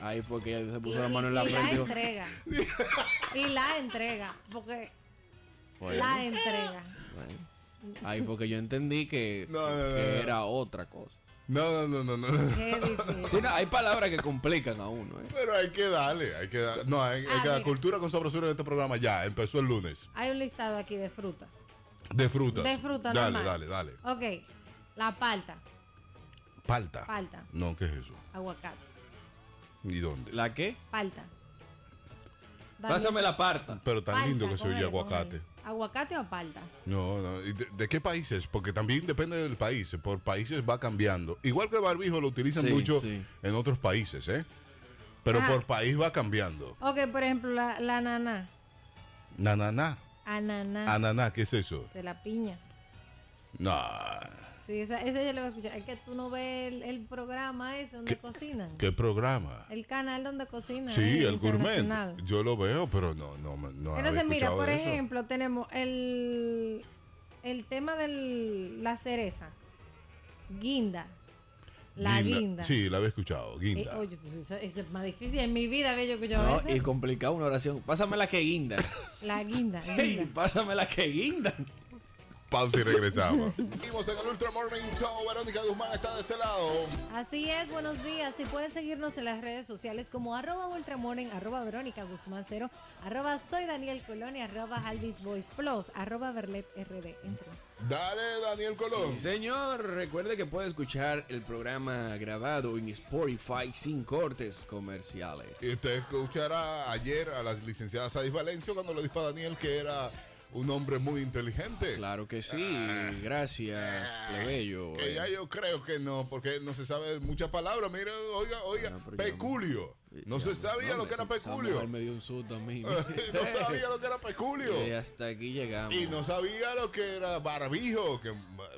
Ahí fue que ella se puso la mano en la y la frente. y dijo, entrega. y la entrega. Porque Bueno. la entrega. bueno, ahí fue que yo entendí que, No, no, no, que no. era otra cosa. No, no, no, no, no. Qué difícil. Sí, no, hay palabras que complican a uno. ¿eh? Pero hay que darle, hay que dar. No, hay, hay Ah, que dar mira. cultura con sabrosura en este programa ya. Empezó el lunes. Hay un listado aquí de fruta. De frutas. De fruta Dale, normal. dale, dale. Ok. La palta. Palta. Palta. No, ¿qué es eso? Aguacate. ¿Y dónde? ¿La qué? Palta. Pásame la parta. Pero tan Palta, lindo que se oye aguacate. ¿Aguacate o palta? No, no. ¿Y de, de qué países? Porque también depende del país. Por países va cambiando. Igual que el barbijo lo utilizan Sí, mucho sí. en otros países, ¿eh? Pero Ah. por país va cambiando. Ok, por ejemplo, la, la ananá. Nananá. Ananá. Ananá, ¿qué es eso? De la piña. No. Sí, esa, esa yo le voy a escuchar. Es que tú no ves el, el programa ese donde cocinan. ¿Qué programa? El canal donde cocinan. Sí, eh, el gourmet. Yo lo veo, pero no, no, me- no Entonces, mira, por eso. ejemplo, tenemos el, el tema de la cereza. Guinda. La guinda. Sí, la había escuchado. Eh, Guinda. oye, pues eso, eso es más difícil. En mi vida había yo escuchado No, eso. y complicado una oración. Pásame la que guinda. La guinda. Guinda. pásame la que guinda. Pausa y regresamos. Seguimos en el Ultra Morning Show. Verónica Guzmán está de este lado. Así es, buenos días. Si pueden seguirnos en las redes sociales como arroba ultramorning, arroba Verónica Guzmán Cero, arroba soy Daniel Colón y arroba Alvis Voice Plus, arroba Verlet RD. Dale, Daniel Colón. Sí, señor. Recuerde que puede escuchar el programa grabado en Spotify sin cortes comerciales. Y usted escuchará ayer a la licenciada Sadis Valencio cuando le dijo a Daniel que era un hombre muy inteligente. Claro que sí. Gracias, plebeyo. Que ya yo creo que no, porque no se sabe muchas palabras. Mira, oiga, oiga, ya- peculio. No se sabía lo que era peculio. me dio un susto a mí. no sabía lo que era peculio. Y hasta aquí llegamos. Y no sabía lo que era barbijo, que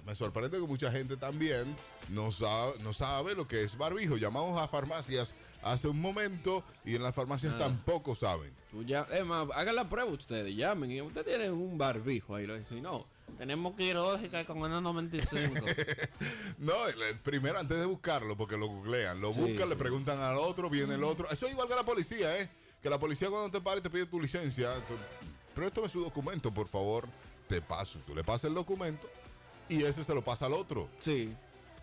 me sorprende que mucha gente también no sabe, no sabe lo que es barbijo. Llamamos a farmacias hace un momento y en las farmacias Ah. tampoco saben. Ya, es más, hagan la prueba ustedes, llamen y ustedes tienen un barbijo ahí. Lo dicen, no, tenemos quirúrgica con una 95. No, el, el primero antes de buscarlo, porque lo googlean, lo Sí, buscan, le preguntan al otro, viene el otro. Eso es igual que la policía, ¿eh? Que la policía cuando te pare te pide tu licencia. tú- Préstame su documento, por favor. Te paso. Tú le pasas el documento y ese se lo pasa al otro. Sí.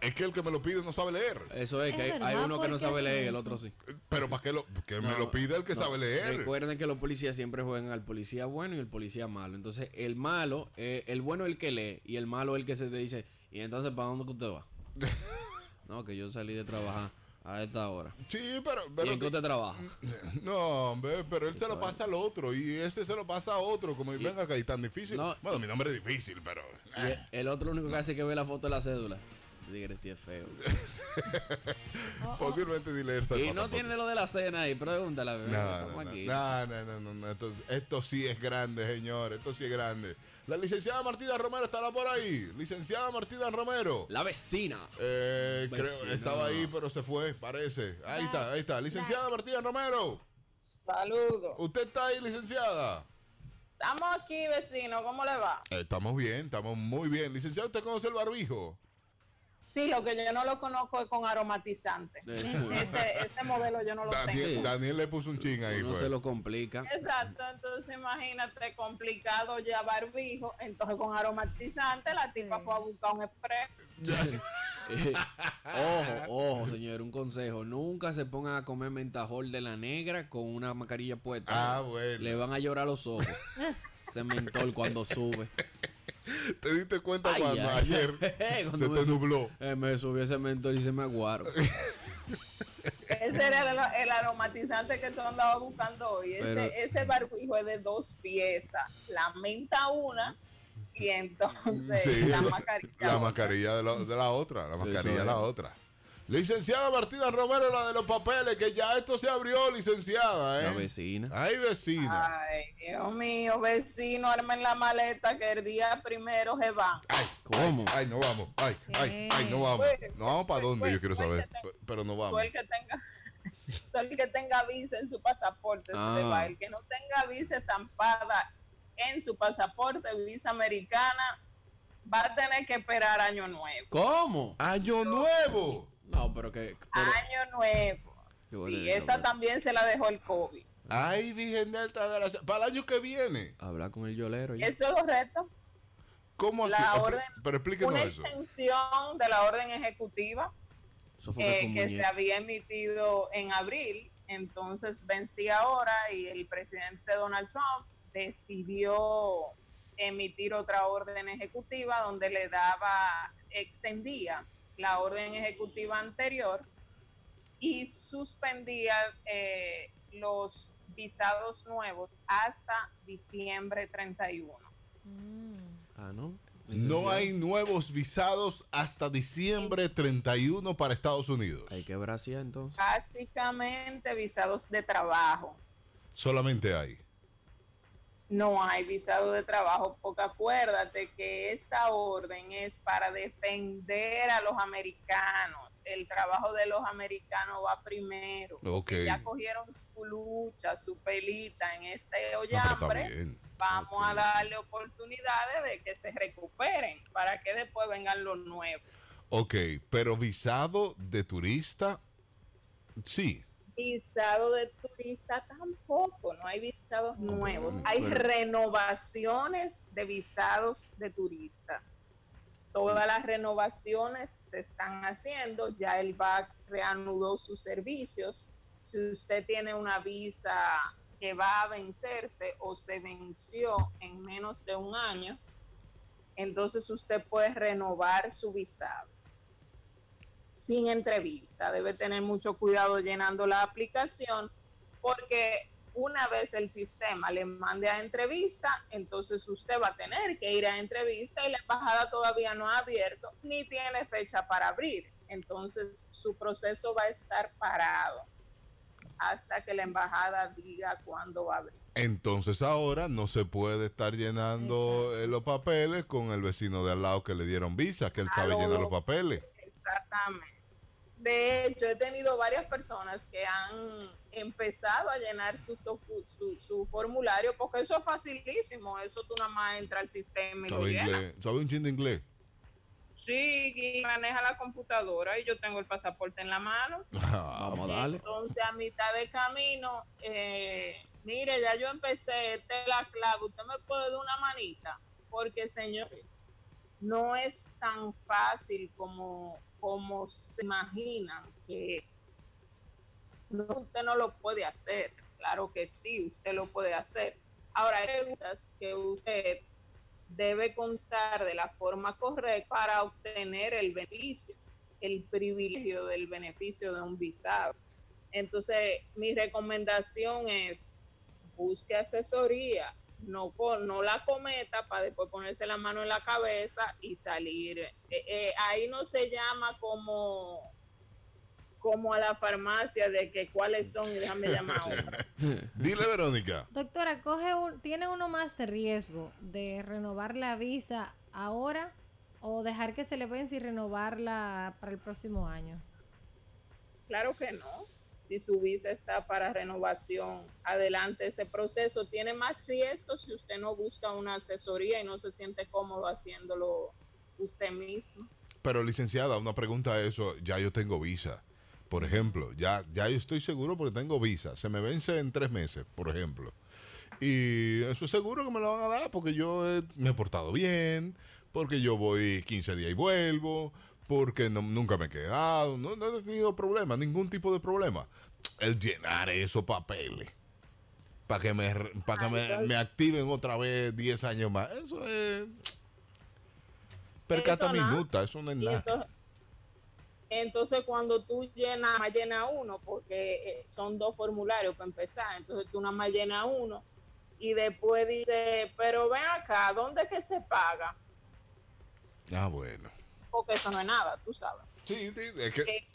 Es que el que me lo pide no sabe leer. Eso es, Es que hay, verdad, hay uno que ¿por no sabe leer, el otro sí. Pero para qué lo que me lo pide el que no. sabe leer. Recuerden que los policías siempre juegan al policía bueno y el policía malo. Entonces, el malo, eh, el bueno es el que lee y el malo es el que se te dice, ¿y entonces para dónde que usted va? no, que yo salí de trabajar a esta hora. Sí, pero, ¿Y pero en qué usted trabaja? No, hombre, pero él se lo pasa al otro y ese se lo pasa a otro. Como venga acá y tan difícil. No. bueno, mi nombre es difícil, pero. Y el- el otro único que hace es que ve la foto de la cédula. Tigre, si es feo. Posiblemente ni leerse Y no tiene lo de la cena ahí, pregúntale. bebé, No, no, no, aquí. no, no, no, no, no, Esto, esto sí es grande, señor. Esto sí es grande. La licenciada Martina Romero estará por ahí. Licenciada Martina Romero. La vecina. Eh, creo, estaba ahí, pero se fue, parece. Ahí está, ahí está. Licenciada Martina Romero. Saludos. ¿Usted está ahí, licenciada? Estamos aquí, vecino. ¿Cómo le va? Eh, estamos bien, estamos muy bien. Licenciada, ¿usted conoce el barbijo? Sí, lo que yo no lo conozco es con aromatizante. Ese, ese modelo yo no lo Daniel, tengo. Daniel le puso un ching ahí. Uno fue. se lo complica. Exacto, entonces imagínate, complicado ya barbijo, entonces con aromatizante la tipa fue a buscar un spray. Eh, ojo, ojo, señor, un consejo. Nunca se pongan a comer mentajol de la negra con una mascarilla puesta. Ah, bueno. Le van a llorar los ojos. Ese mentol cuando sube. ¿Te diste cuenta Ay, cuando ay. ayer Cuando se me te su- nubló? Eh, me subió ese mentol y se me aguaro. Ese era el, el aromatizante que tú andabas buscando hoy. Ese, Pero- ese barbijo es de dos piezas. La menta una y entonces Sí, la la, mascarilla. la mascarilla de la, de la otra, la mascarilla de la otra. Licenciada Martina Romero, la de los papeles, que ya esto se abrió, licenciada, La ¿eh? vecina. Ay, vecina. Ay, Dios mío, vecino, armen la maleta que el día primero se van. ¿Cómo? Ay, no vamos. Ay, ay, ay, no vamos. Pues, No vamos para dónde, pues, yo quiero saber. Pero no Tú vamos. el que tenga, tú el que tenga visa en su pasaporte se Ah. va. El que no tenga visa estampada en su pasaporte, visa americana, va a tener que esperar año nuevo. ¿Cómo? Año nuevo. No, pero que. pero- Año nuevo. Y eso, esa también se la dejó el COVID. Ay, Virgen de Alta Gracia. Para el año que viene. Habla con el yolero. ya. ¿Esto es correcto? ¿Cómo así? La Expl- orden- Pero explíquenos Una eso. extensión de la orden ejecutiva Eso fue eh, que se había emitido en abril, entonces vencía ahora y el presidente Donald Trump decidió emitir otra orden ejecutiva donde le daba, extendía la orden ejecutiva anterior y suspendía eh, los visados nuevos hasta diciembre 31. Ah, ¿no? No hay nuevos visados hasta diciembre 31 para Estados Unidos. Hay que Brasil entonces. Básicamente visados de trabajo. Solamente hay. No hay visado de trabajo, porque acuérdate que esta orden es para defender a los americanos. El trabajo de los americanos va primero. Ok. Ya cogieron su lucha, su pelita en este No, bien. Vamos a darle oportunidades de que se recuperen para que después vengan los nuevos. Ok, pero visado de turista, sí. Visado de turista tampoco, no hay visados nuevos, hay Bueno. renovaciones de visados de turista. Todas las renovaciones se están haciendo, ya el BAC reanudó sus servicios. Si usted tiene una visa que va a vencerse o se venció en menos de un año, entonces usted puede renovar su visado sin entrevista. Debe tener mucho cuidado llenando la aplicación porque una vez el sistema le mande a entrevista, entonces usted va a tener que ir a entrevista y la embajada todavía no ha abierto ni tiene fecha para abrir. Entonces su proceso va a estar parado hasta que la embajada diga cuándo va a abrir. Entonces ahora no se puede estar llenando eh, los papeles con el vecino de al lado que le dieron visa, que él sabe llenar los papeles. Exactamente. De hecho, he tenido varias personas que han empezado a llenar sus docu- su, su formulario porque eso es facilísimo. Eso tú nada más entras al sistema y lo Sabe llenas. inglés, sabe un chin de inglés. Sí, y maneja la computadora y yo tengo el pasaporte en la mano. Vamos a darle. Entonces, a mitad de camino, eh, mire, ya yo empecé, esta es la clave, usted me puede dar una manita, porque señor, no es tan fácil como como se imaginan que es. Usted no lo puede hacer. Claro que sí, usted lo puede hacer. Ahora, hay preguntas que usted debe constar de la forma correcta para obtener el beneficio, el privilegio del beneficio de un visado. Entonces, mi recomendación es busque asesoría, no, co- no la cometa para después ponerse la mano en la cabeza y salir. Eh, eh, ahí no se llama como, como a la farmacia de que cuáles son y déjame llamar ahora. Dile, Verónica. Doctora, coge un, ¿tiene uno más de riesgo de renovar la visa ahora o dejar que se le vence y renovarla para el próximo año? Claro que no. Si su visa está para renovación, adelante ese proceso. Tiene más riesgo si usted no busca una asesoría y no se siente cómodo haciéndolo usted mismo. Pero licenciada, una pregunta a eso, ya yo tengo visa. Por ejemplo, ya, ya estoy seguro porque tengo visa. Se me vence en tres meses, por ejemplo. Y eso es seguro que me lo van a dar porque yo me he portado bien, porque yo voy 15 días y vuelvo, porque no- nunca me he quedado, no, no he tenido problema, ningún tipo de problema. El llenar esos papeles para que, me, re- pa' que me, me activen otra vez 10 años más, eso es... Percata minuta, eso no es nada. entonces, entonces cuando tú llenas, más llena uno, porque eh, son dos formularios para empezar, entonces tú nada más llenas uno y después dice, pero ven acá, ¿dónde es que se paga? Ah, bueno. Porque eso no es nada, tú sabes. Sí, sí, es que... Eh,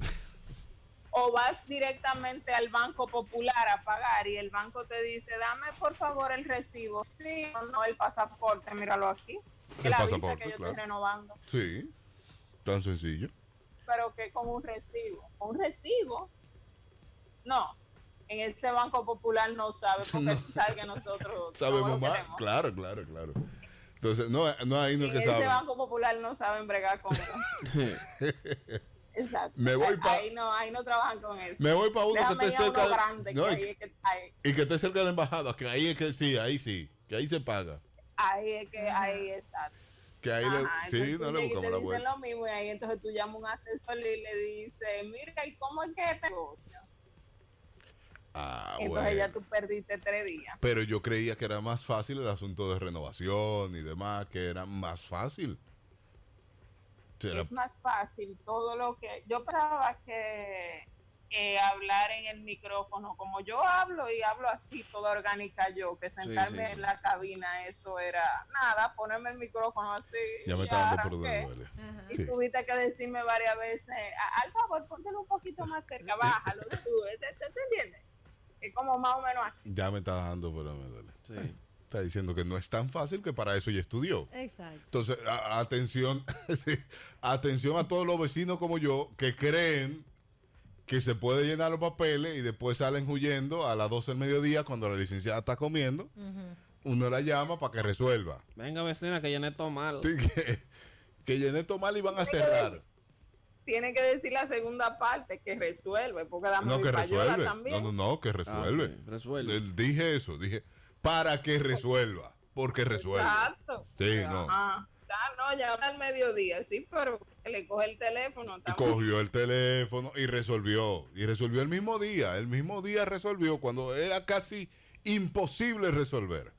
o vas directamente al Banco Popular a pagar y el banco te dice, dame por favor el recibo. Sí o no, el pasaporte, míralo aquí. El la visa que yo claro. estoy renovando. Sí, tan sencillo. pero que con un recibo. ¿Un recibo? No. En ese Banco Popular no sabe, porque tú sabes que nosotros Sabemos más. Claro, claro, claro. Entonces, no, no hay uno En que ese sabe. Banco Popular no saben bregar con eso. Exacto. Me voy pa- ahí no, ahí no trabajan con eso. Me voy pa' uno que Déjame esté a uno cerca de- grande, No, que y- ahí es que, ahí, Y que esté cerca de la embajada, que ahí es que sí, ahí sí, que ahí se paga. ahí es que ahí está. Que ahí Ajá, le, sí, no le buscamos te la dicen lo mismo y ahí entonces tú llamas a un asesor y le dices, mira, ¿y cómo es que este negocio? Ah, entonces bueno. ya tú perdiste tres días. Pero yo creía que era más fácil el asunto de renovación y demás, que era más fácil. Es más fácil todo lo que yo pensaba que eh, hablar en el micrófono como yo hablo y hablo así toda orgánica yo que sentarme sí, sí. en la cabina eso era nada ponerme el micrófono así Ya me está dando por donde arranqué. duele. y Sí. tuviste que decirme varias veces "A- al favor póntelo un poquito más cerca bájalo sube ¿te, te, te entiendes? Es como más o menos así Ya me está dando por me duele. Está diciendo que no es tan fácil que para eso ya estudió. Exacto. Entonces, a- atención, sí, atención a todos los vecinos como yo que creen que se puede llenar los papeles y después salen huyendo a las 12 del mediodía cuando la licenciada está comiendo. Uno la llama para que resuelva. Venga, vecina, que llené todo mal. Sí, que, que llené todo mal y van a cerrar. Tiene que decir la segunda parte que resuelve porque dame No, que resuelve. también No, no, no, que resuelve. sí, resuelve. Dije eso, dije para que resuelva. Porque resuelve. Exacto. Sí, no. Ajá. Ah, no, ya al mediodía, sí, pero le coge el teléfono Y también. cogió el teléfono y resolvió. Y resolvió el mismo día. El mismo día resolvió cuando era casi imposible resolver.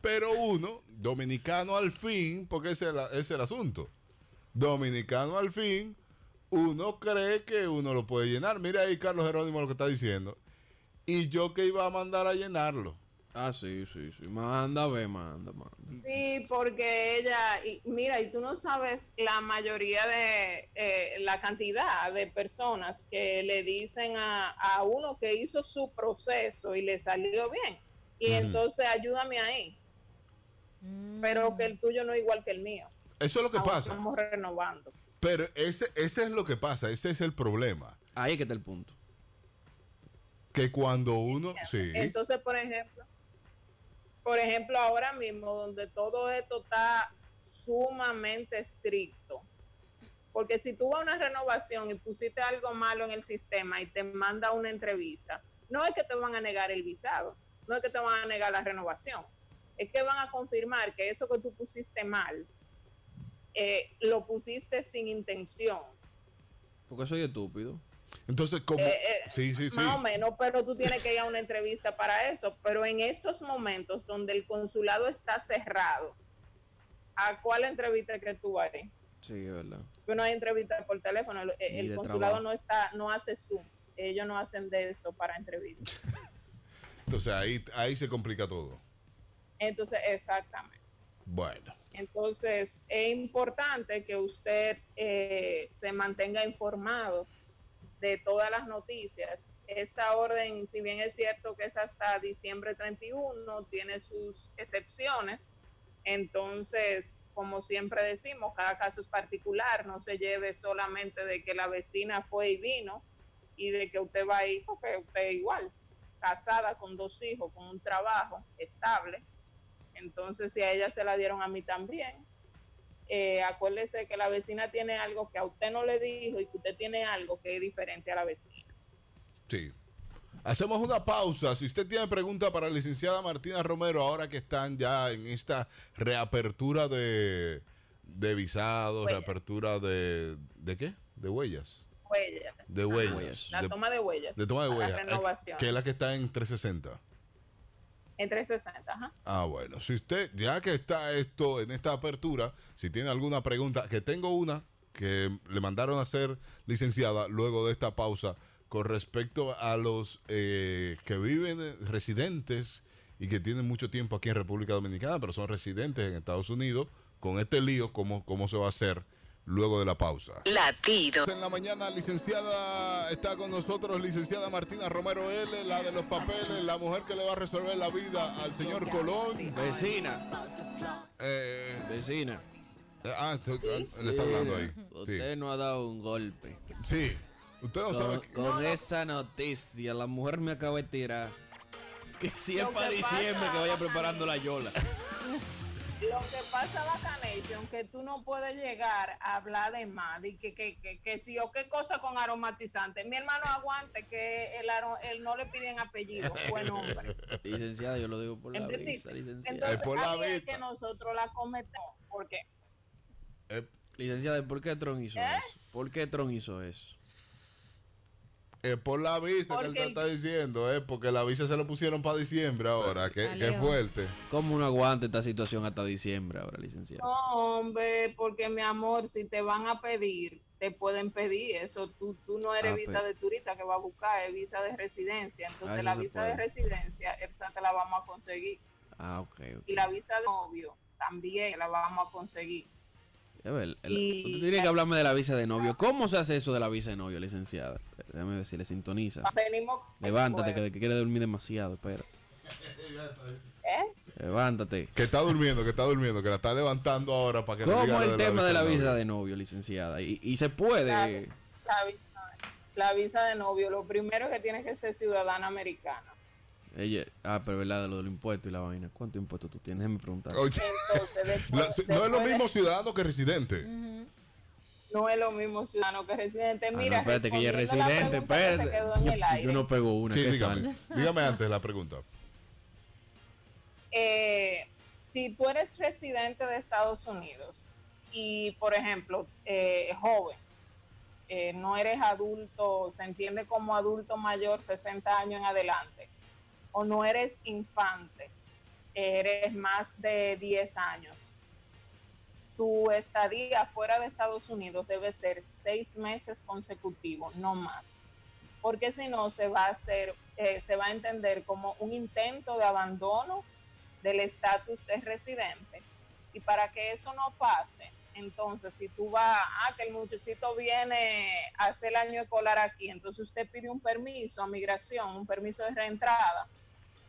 Pero uno, dominicano al fin, porque ese es, la- ese es el asunto. Dominicano al fin, uno cree que uno lo puede llenar. Mira ahí Carlos Jerónimo lo que está diciendo. Y yo que iba a mandar a llenarlo. Ah, sí, sí, sí. Manda, ve, manda, manda. Sí, porque ella, y mira, y tú no sabes la mayoría de eh, la cantidad de personas que le dicen a, a uno que hizo su proceso y le salió bien. Y entonces ayúdame ahí. Pero que el tuyo no es igual que el mío. Eso es lo que Aún pasa. Estamos renovando. Pero ese, ese es lo que pasa. Ese es el problema. Ahí que está el punto. Que cuando uno... Sí. Entonces, por ejemplo, por ejemplo, ahora mismo donde todo esto está sumamente estricto, porque si tú vas a una renovación y pusiste algo malo en el sistema y te manda una entrevista, no es que te van a negar el visado, no es que te van a negar la renovación, es que van a confirmar que eso que tú pusiste mal, eh, lo pusiste sin intención. Porque soy estúpido. Entonces, como. Eh, eh, sí, sí, sí. Más o menos, pero tú tienes que ir a una entrevista para eso. Pero en estos momentos donde el consulado está cerrado, ¿a cuál entrevista que tú vas? Sí, es verdad. No hay entrevista por teléfono. El, consulado trabajo. no está, no hace Zoom. Ellos no hacen de eso para entrevistas. Entonces ahí, ahí se complica todo. Entonces, exactamente. Bueno. Entonces, es importante que usted eh, se mantenga informado de todas las noticias. Esta orden, si bien es cierto que es hasta diciembre 31, tiene sus excepciones. Entonces, como siempre decimos, cada caso es particular, no se lleve solamente de que la vecina fue y vino y de que usted va ahí, porque usted igual, casada con dos hijos, con un trabajo estable. Entonces, si a ella se la dieron a mí también, eh, acuérdese que la vecina tiene algo que a usted no le dijo y que usted tiene algo que es diferente a la vecina. Sí. Hacemos una pausa. Si usted tiene pregunta para la licenciada Martina Romero, ahora que están ya en esta reapertura de, de visados, Huellas. reapertura de... ¿De qué? De huellas. Huellas. De Ajá. huellas. La De- toma de huellas. De toma de huellas. La renovación. Que es la que está en 360. En 360, ajá. Ah, bueno. Si usted, ya que está esto en esta apertura, si tiene alguna pregunta, que tengo una que le mandaron a hacer licenciada luego de esta pausa con respecto a los eh, que viven eh, residentes y que tienen mucho tiempo aquí en República Dominicana, pero son residentes en Estados Unidos, con este lío, ¿cómo, cómo se va a hacer luego de la pausa? Latido. En la mañana, licenciada, está con nosotros, licenciada Martina Romero L., la de los papeles, la mujer que le va a resolver la vida al señor Colón. Vecina. Eh, Vecina. ah, esto- le está hablando ahí. Usted no ha dado un golpe. Sí. Usted no con, sabe que- con esa noticia, la mujer me acaba de tirar. Que si es para diciembre que vaya preparando la yola. Lo que pasa, Bacanation, que tú no puedes llegar a hablar de más, y que, que, que, que si o qué cosa con aromatizante. Mi hermano aguante que el aro- él no le piden apellido, fue nombre. Licenciada, yo lo digo por la visa, licenciada. Entonces, ahí es que nosotros la cometemos. ¿Por qué? Licenciada, ¿por qué Tron hizo ¿Eh? eso? ¿Por qué Tron hizo eso? Eh, por la visa que él te está diciendo, eh, porque la visa se lo pusieron para diciembre ahora. Qué, qué Salió. fuerte. ¿Cómo uno aguanta esta situación hasta diciembre ahora, licenciada? No, hombre, porque mi amor, si te van a pedir, te pueden pedir eso. Tú, tú no eres Ah, visa pe- de turista que va a buscar, es visa de residencia. Entonces, Ah, la visa de residencia, esa te la vamos a conseguir. Ah, ok, ok. Y la visa de novio también la vamos a conseguir. A ver, el- Y- usted tiene que hablarme de la visa de novio. ¿Cómo se hace eso de la visa de novio, licenciada? Déjame ver si le sintoniza. Venimos. Levántate, que, que quiere dormir demasiado, espera. ¿Eh? Levántate. Que está durmiendo, que está durmiendo, que la está levantando ahora para que ¿Cómo diga el tema de la visa de novio, licenciada? Y, y se puede. La visa, la visa de novio, lo primero es que tienes que ser ciudadana americana. Ella, ah, pero verdad, lo del impuesto y la vaina. ¿Cuánto impuesto tú tienes? Déjame preguntar. Oye, Entonces, después, la- si- no es lo de- mismo ciudadano que residente. no es lo mismo ciudadano que residente. Ah, no, Mira, espérate, que ella es residente, pregunta que se espérate. quedó en el Yo, aire. yo no pego una, Sí, dígame. Dígame antes la pregunta. eh, si tú eres residente de Estados Unidos y, por ejemplo, eh, joven, eh, no eres adulto, se entiende como adulto mayor 60 años en adelante, o no eres infante, eres más de 10 años, tu estadía fuera de Estados Unidos debe ser seis meses consecutivos, no más. Porque si no, se va a eh, se va a entender como un intento de abandono del estatus de residente. Y para que eso no pase, entonces si tú vas, ah, que el muchachito viene a hacer el año escolar aquí, entonces usted pide un permiso a migración, un permiso de reentrada,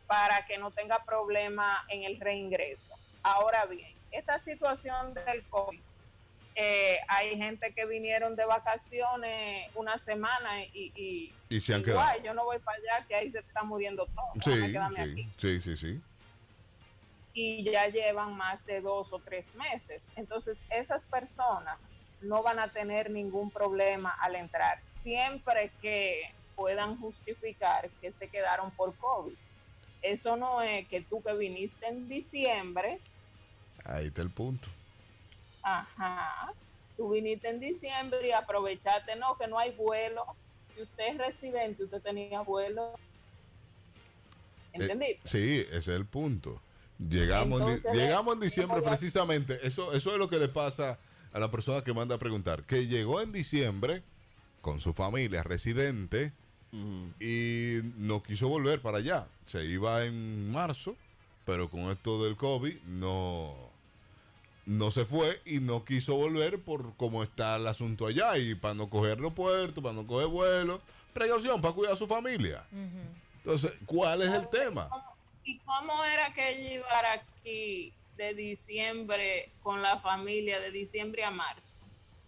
para que no tenga problema en el reingreso. Ahora bien, esta situación del COVID, eh, hay gente que vinieron de vacaciones una semana y, y, Y se han igual, quedado. yo no voy para allá, que ahí se está muriendo todo. Sí, aquí sí, sí, sí. Y ya llevan más de dos o tres meses. Entonces, esas personas no van a tener ningún problema al entrar, siempre que puedan justificar que se quedaron por COVID. Eso no es que tú que viniste en diciembre, Ahí está el punto. ajá, tú viniste en diciembre y aprovechaste, no, que no hay vuelo. Si usted es residente, usted tenía vuelo. ¿Entendiste? Eh, sí, ese es el punto. Llegamos, en, llegamos en eh, diciembre precisamente. Eso, eso es lo que le pasa a la persona que manda a preguntar. Que llegó en diciembre con su familia residente y no quiso volver para allá. Se iba en marzo, pero con esto del COVID no, no se fue y no quiso volver por cómo está el asunto allá y para no coger aeropuerto, para no coger vuelo. Precaución para cuidar a su familia. Entonces, ¿cuál es el tema? ¿Y cómo era que ella iba aquí de diciembre con la familia, de diciembre a marzo?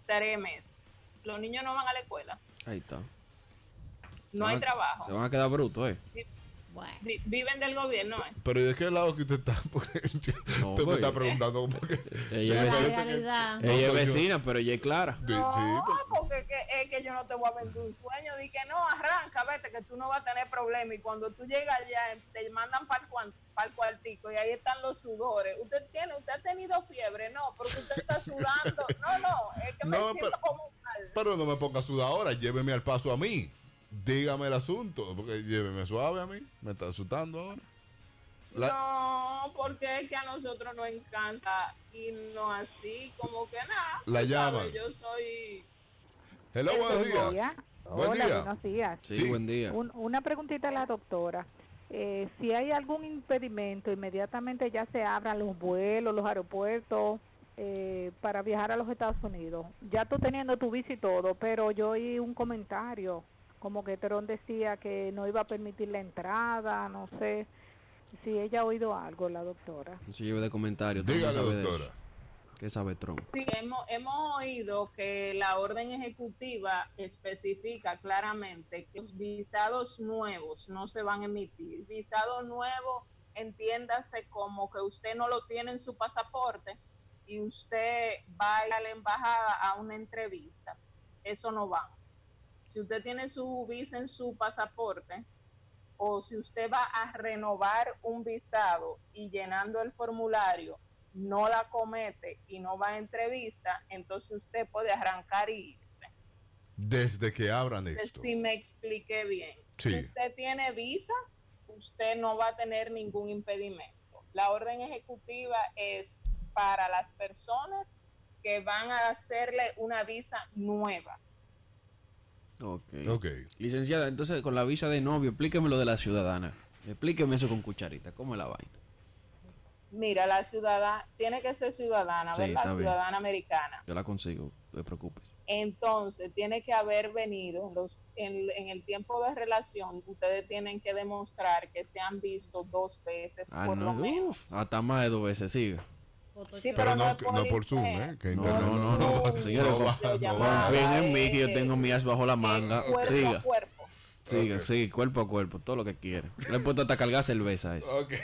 Tres meses. Los niños no van a la escuela, Ahí está. no hay trabajo. Se van a quedar brutos, ¿eh? Vi- viven del gobierno, ¿eh? Pero ¿y de qué lado que usted está? Porque yo- No, usted me pues, está preguntando. Porque Ella, me es parece vecina, que- no ella es vecina, pero ella es clara. No, sí, porque es que, es que yo no te voy a vender un sueño. Di que no, arranca, vete, que tú no vas a tener problema. Y cuando tú llegas allá, te mandan para el, cuartico y ahí están los sudores. Usted tiene, usted ha tenido fiebre, no, porque usted está sudando. No, no, es que me No, siento pero- como mal. Pero no me ponga sudar ahora, lléveme al paso a mí. Dígame el asunto, porque lléveme suave a mí. Me está asustando ahora. La- No, porque es que a nosotros nos encanta irnos así, como que nada. La tú sabes. Yo soy. Hello, buenos días. Buen Hola, día. buenos días. Sí, buen día. Un- una preguntita a la doctora. Eh, si hay algún impedimento, inmediatamente ya se abran los vuelos, los aeropuertos eh, para viajar a los Estados Unidos. Ya tú teniendo tu visa y todo, pero yo oí un comentario como que Terón decía que no iba a permitir la entrada, no sé si ella ha oído algo, la doctora. No se lleve de comentarios. Dígale, doctora. ¿Qué sabe Trump? Sí, hemos, hemos oído que la orden ejecutiva especifica claramente que los visados nuevos no se van a emitir. Visado nuevo, entiéndase como que usted no lo tiene en su pasaporte y usted va a ir a la embajada a una entrevista. Eso no va. Si usted tiene su visa en su pasaporte, o si usted va a renovar un visado y llenando el formulario no la comete y no va a entrevista, entonces usted puede arrancar y irse. Desde que abran esto. Si me expliqué bien. Sí. Si usted tiene visa, usted no va a tener ningún impedimento. La orden ejecutiva es para las personas que van a hacerle una visa nueva. Ok. Ok. Licenciada, entonces con la visa de novio, explíqueme lo de la ciudadana. Explíqueme eso con cucharita. ¿Cómo es la vaina? Mira, la ciudadana tiene que ser ciudadana, Sí, ¿verdad? está bien. Ciudadana americana. Yo la consigo, no te preocupes. Entonces, tiene que haber venido en, los, en, en el tiempo de relación, ustedes tienen que demostrar que se han visto dos veces Ah, por lo no, menos. uf, hasta más de dos veces, sigue. Sí, Pero pero, no, no, es que- no por Zoom, internet. ¿eh? Que No, internet no, no, no. Señores, confíen en mí que yo tengo mi as bajo la manga. Cuerpo a Siga, cuerpo. siga, sigue, cuerpo a cuerpo, todo lo que quiera. Le he puesto hasta cargar cerveza a eso. Ok.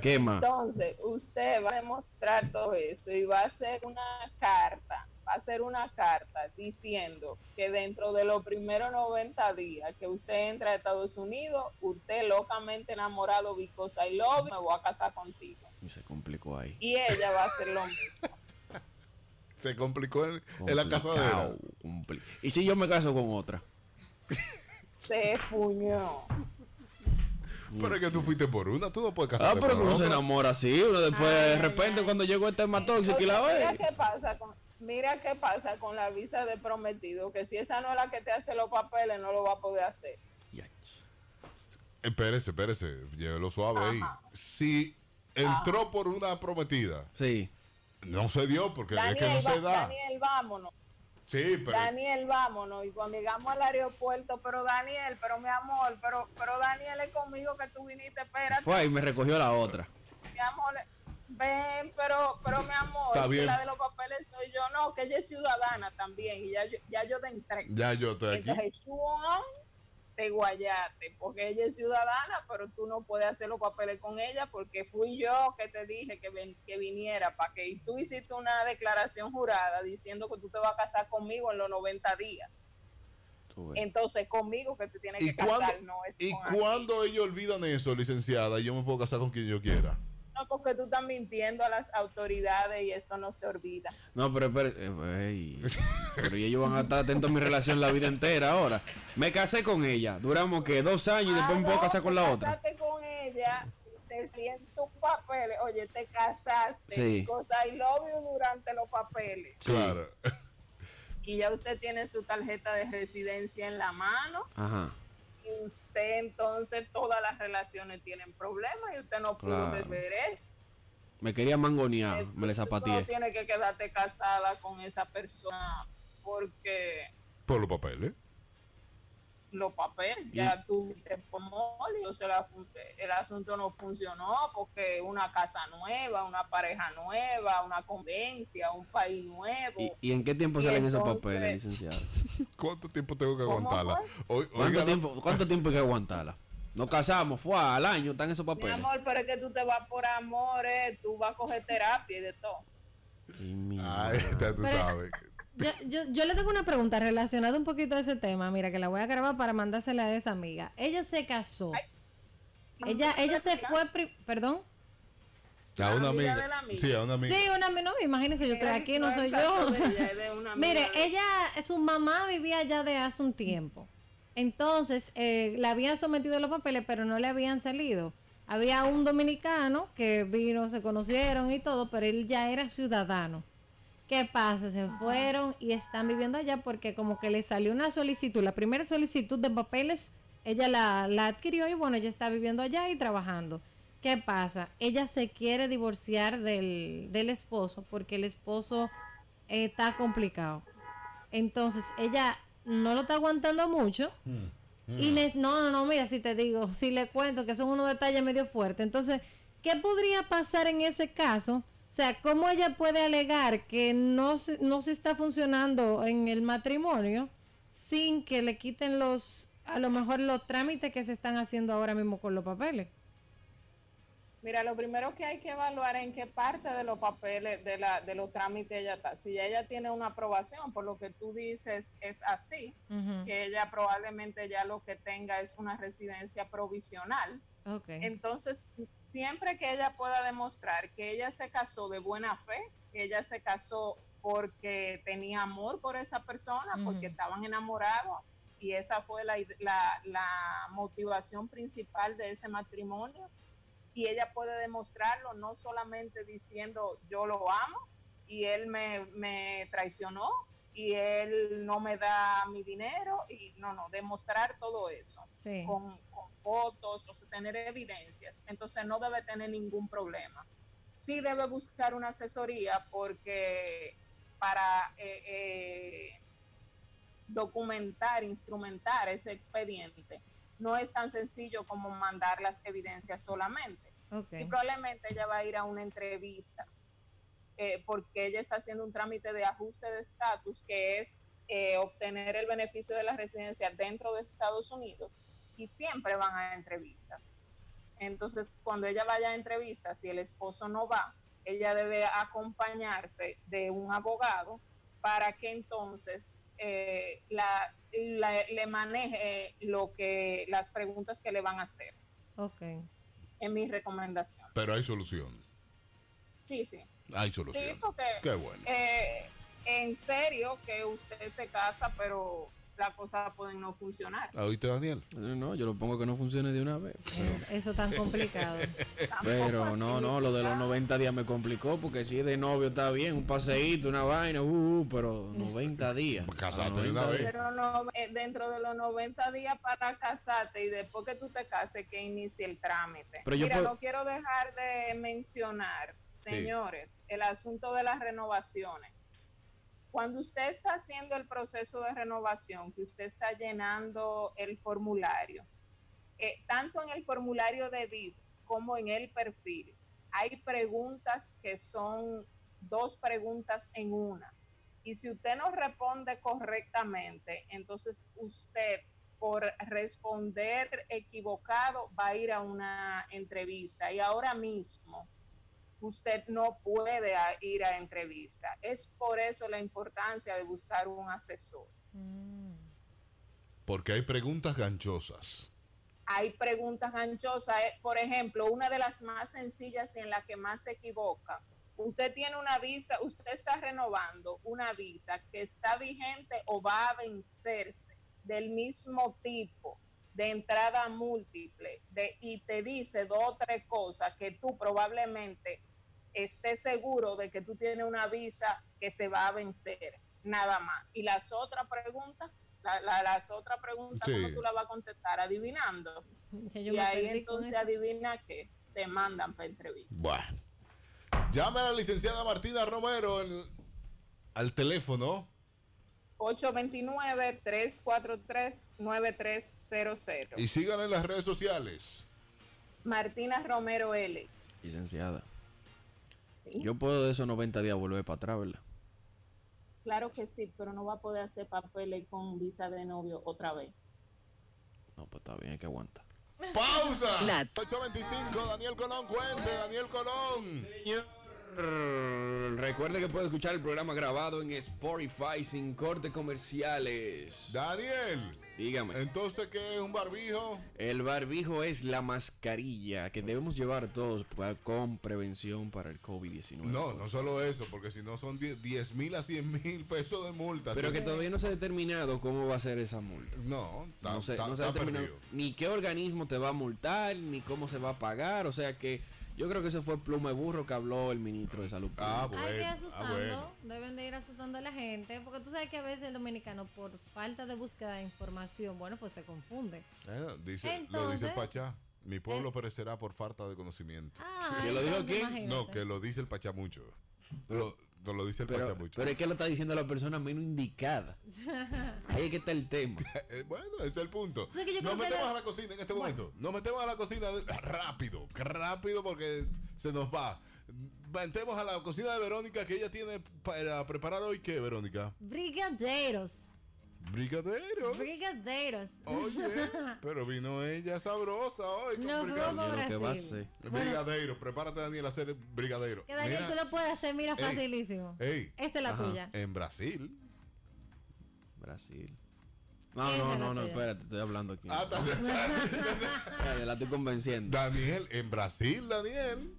¿Qué más? Entonces, usted va a demostrar todo eso y va a hacer una carta, va a hacer una carta diciendo que dentro de los primeros 90 días que usted entra a Estados Unidos, usted locamente enamorado, because I love me voy a casar contigo. Y se complicó ahí. Y ella va a hacer lo mismo. Se complicó en, en la Complicado, casadera. compli- ¿Y si yo me caso con otra? Se fuñó. Pero es que tú fuiste por una, tú no puedes Ah, casarte pero con uno se enamora así, uno después de repente cuando llegó el tema tóxico y la Entonces, mira ve. qué pasa con mira qué pasa con la visa de prometido, que si esa no es la que te hace los papeles, no lo va a poder hacer. Espérese, espérese, llévelo suave ahí. Si entró por una prometida, sí. no se dio porque es que Daniel, no se da. Daniel, vámonos. Sí, pero Daniel, vámonos. Y cuando llegamos al aeropuerto, pero Daniel, pero mi amor, pero, pero Daniel es conmigo que tú viniste, espérate. Fue y me recogió la otra. Mi amor, ven, pero, pero mi amor, Está si la de los papeles soy yo, no, que ella es ciudadana también. Y ya, yo- ya yo te entré. ya yo estoy aquí. Entonces, te guayaste, porque ella es ciudadana, pero tú no puedes hacer los papeles con ella porque fui yo que te dije que, ven- que viniera para que y tú hiciste una declaración jurada diciendo que tú te vas a casar conmigo en los 90 días. Entonces, conmigo que te tienes ¿Y que casar, no es ¿Y cuándo ellos olvidan eso, licenciada? y Yo me puedo casar con quien yo quiera. No, porque tú estás mintiendo a las autoridades y eso no se olvida. No, pero espere, eh, ey, pero y ellos van a estar atentos a mi relación la vida entera ahora. Me casé con ella, duramos que dos años y después me puedo casar con la otra. Casaste con ella, te en tus papeles. Oye, te casaste, Sí. cosa love you durante los papeles. Claro. Y ya usted tiene su tarjeta de residencia en la mano. Ajá. Y usted entonces todas las relaciones tienen problemas y usted no pudo Claro. resolver eso. Me quería mangonear, me le Tú no zapateé. tienes que quedarte casada con esa persona porque Por los papeles. Los papeles ya tuviste pomol y o sea, la el asunto no funcionó porque una casa nueva, una pareja nueva, una conveniencia, un país nuevo. ¿Y, y en qué tiempo Y salen esos entonces- papeles, licenciado? ¿Cuánto tiempo tengo que ¿Cómo aguantarla? ¿Cuánto tiempo, ¿Cuánto tiempo hay que aguantarla? Nos casamos, fue al año, están esos Mi papeles. amor, pero es que tú te vas por amor, eh, tú vas a coger terapia y de todo. Ahí está, tú Pero- sabes. Yo, yo, yo le tengo una pregunta relacionada un poquito a ese tema. Mira, que la voy a grabar para mandársela a esa amiga. Ella se casó. Ella, ella se fue, perdón. A una amiga amiga. la amiga. Sí, a una amiga. Sí, una no, imagínese, yo estoy aquí, no soy yo. ella, amiga Mire, ella, su mamá vivía allá de hace un tiempo. Entonces, eh, le habían sometido los papeles, pero no le habían salido. Había un dominicano que vino, se conocieron y todo, pero él ya era ciudadano. ¿Qué pasa? Se fueron y están viviendo allá porque como que le salió una solicitud, la primera solicitud de papeles, ella la, la adquirió y bueno, ella está viviendo allá y trabajando. ¿Qué pasa? Ella se quiere divorciar del, del esposo porque el esposo eh, está complicado. Entonces, ella no lo está aguantando mucho. Y ne- no, no, no, mira, si te digo, si le cuento que son unos detalles medio fuertes. Entonces, ¿qué podría pasar en ese caso? O sea, ¿cómo ella puede alegar que no se, no se está funcionando en el matrimonio sin que le quiten los, a lo mejor los trámites que se están haciendo ahora mismo con los papeles? Mira, lo primero que hay que evaluar en qué parte de los papeles, de, la, de los trámites ella está. Si ella tiene una aprobación, por lo que tú dices es así, que ella probablemente ya lo que tenga es una residencia provisional. Entonces, siempre que ella pueda demostrar que ella se casó de buena fe, que ella se casó porque tenía amor por esa persona, porque estaban enamorados, y esa fue la, la, la motivación principal de ese matrimonio, y ella puede demostrarlo no solamente diciendo yo lo amo y él me, me traicionó y él no me da mi dinero y no, no, demostrar todo eso Sí. con, con fotos, o sea, tener evidencias. Entonces no debe tener ningún problema. Sí debe buscar una asesoría porque para eh, eh, documentar, instrumentar ese expediente, no es tan sencillo como mandar las evidencias solamente. Y probablemente ella va a ir a una entrevista eh, porque ella está haciendo un trámite de ajuste de estatus que es eh, obtener el beneficio de la residencia dentro de Estados Unidos y siempre van a entrevistas. Entonces, cuando ella vaya a entrevistas y el esposo no va, ella debe acompañarse de un abogado para que entonces eh, la, la- le maneje lo que las preguntas que le van a hacer. Ok. Es mi recomendación. Pero hay solución. Sí, sí. Hay solución. Sí, porque Qué bueno. eh, en serio que usted se casa, pero las cosas pueden no funcionar. ¿Oíste, Daniel? No, no, yo lo pongo que no funcione de una vez. Pero, Eso tan complicado. pero no, no, lo de los 90 días me complicó porque si es de novio está bien, un paseíto, una vaina, uh, uh, pero 90 días. Casate de una 90 vez. Pero no, eh, dentro de los 90 días para casarte y después que tú te cases que inicie el trámite. Pero yo puedo- no quiero dejar de mencionar, Señores, el asunto de las renovaciones. Cuando usted está haciendo el proceso de renovación, que usted está llenando el formulario, eh, tanto en el formulario de visas como en el perfil, hay preguntas que son dos preguntas en una. Y si usted no responde correctamente, entonces usted por responder equivocado va a ir a una entrevista. Y ahora mismo usted no puede ir a entrevista. Es por eso la importancia de buscar un asesor. Porque hay preguntas ganchosas. hay preguntas ganchosas. eh, Por ejemplo, una de las más sencillas y en la que más se equivocan. Usted tiene una visa, usted está renovando una visa que está vigente o va a vencerse del mismo tipo de entrada múltiple de, y te dice dos o tres cosas que tú probablemente estés seguro de que tú tienes una visa que se va a vencer, nada más. Y las otras preguntas, la- la- las otras preguntas, Sí. ¿cómo tú las vas a contestar? Adivinando. Y ahí entonces adivina que te mandan para entrevista. Bueno. Llame a la licenciada Martina Romero al teléfono. 829-343-9300. Y síganla en las redes sociales. Martina Romero L. Licenciada. Sí, Yo puedo de esos 90 días volver para atrás, ¿verdad? claro que sí, pero no va a poder hacer papeles con visa de novio otra vez. No, pues está bien, hay que aguantar. ¡Pausa! La- 825, Daniel Colón, cuente, Daniel Colón. Recuerde que puede escuchar el programa grabado en Spotify sin cortes comerciales. Daniel, Dígame. entonces, ¿qué es un barbijo? El barbijo es la mascarilla que debemos llevar todos con prevención para el COVID-19. No, no solo eso, porque si no son 10 mil a 100 mil pesos de multa. Pero ¿sí? que todavía no se ha determinado cómo va a ser esa multa. No, No se, está- no se ha determinado perdido. ni qué organismo te va a multar, ni cómo se va a pagar. O sea que yo creo que eso fue pluma de burro que habló el ministro de Salud. Ah, Pública. Hay que ir bueno, asustando, ah, bueno. deben de ir asustando a la gente, porque tú sabes que a veces el dominicano por falta de búsqueda de información, bueno, pues se confunde. Eh, dice, lo dice Entonces- el Pachá. Mi pueblo perecerá por falta de conocimiento. Ah, ¿Que lo dijo entonces quién? No, que lo dice el Pachá mucho. Lo, no lo dice el Pero, Pachá mucho. pero es que lo está diciendo la persona menos indicada. Ahí es que está el tema. Eh, bueno, ese es el punto. Yo Nos metemos a la cocina en este momento. Nos metemos a la cocina de- rápido, rápido porque se nos va. Entremos a la cocina de Verónica que ella tiene para preparar hoy. ¿Qué, Verónica? Brigadeiros. Brigadero. Brigadeiros. Oye, pero vino ella sabrosa hoy con No, brigadero. fuimos a Lo que va a Brasil. ser. Bueno. Brigadero, prepárate Daniel a hacer brigadero. Que Daniel, Mira, tú lo puedes hacer, mira, Ey, facilísimo. ey, Esa es la Ajá. tuya. en Brasil. Brasil. No, Esa no, es no, no, espérate, estoy hablando aquí. Ah, Espérate, la estoy convenciendo. Daniel, en Brasil, Daniel.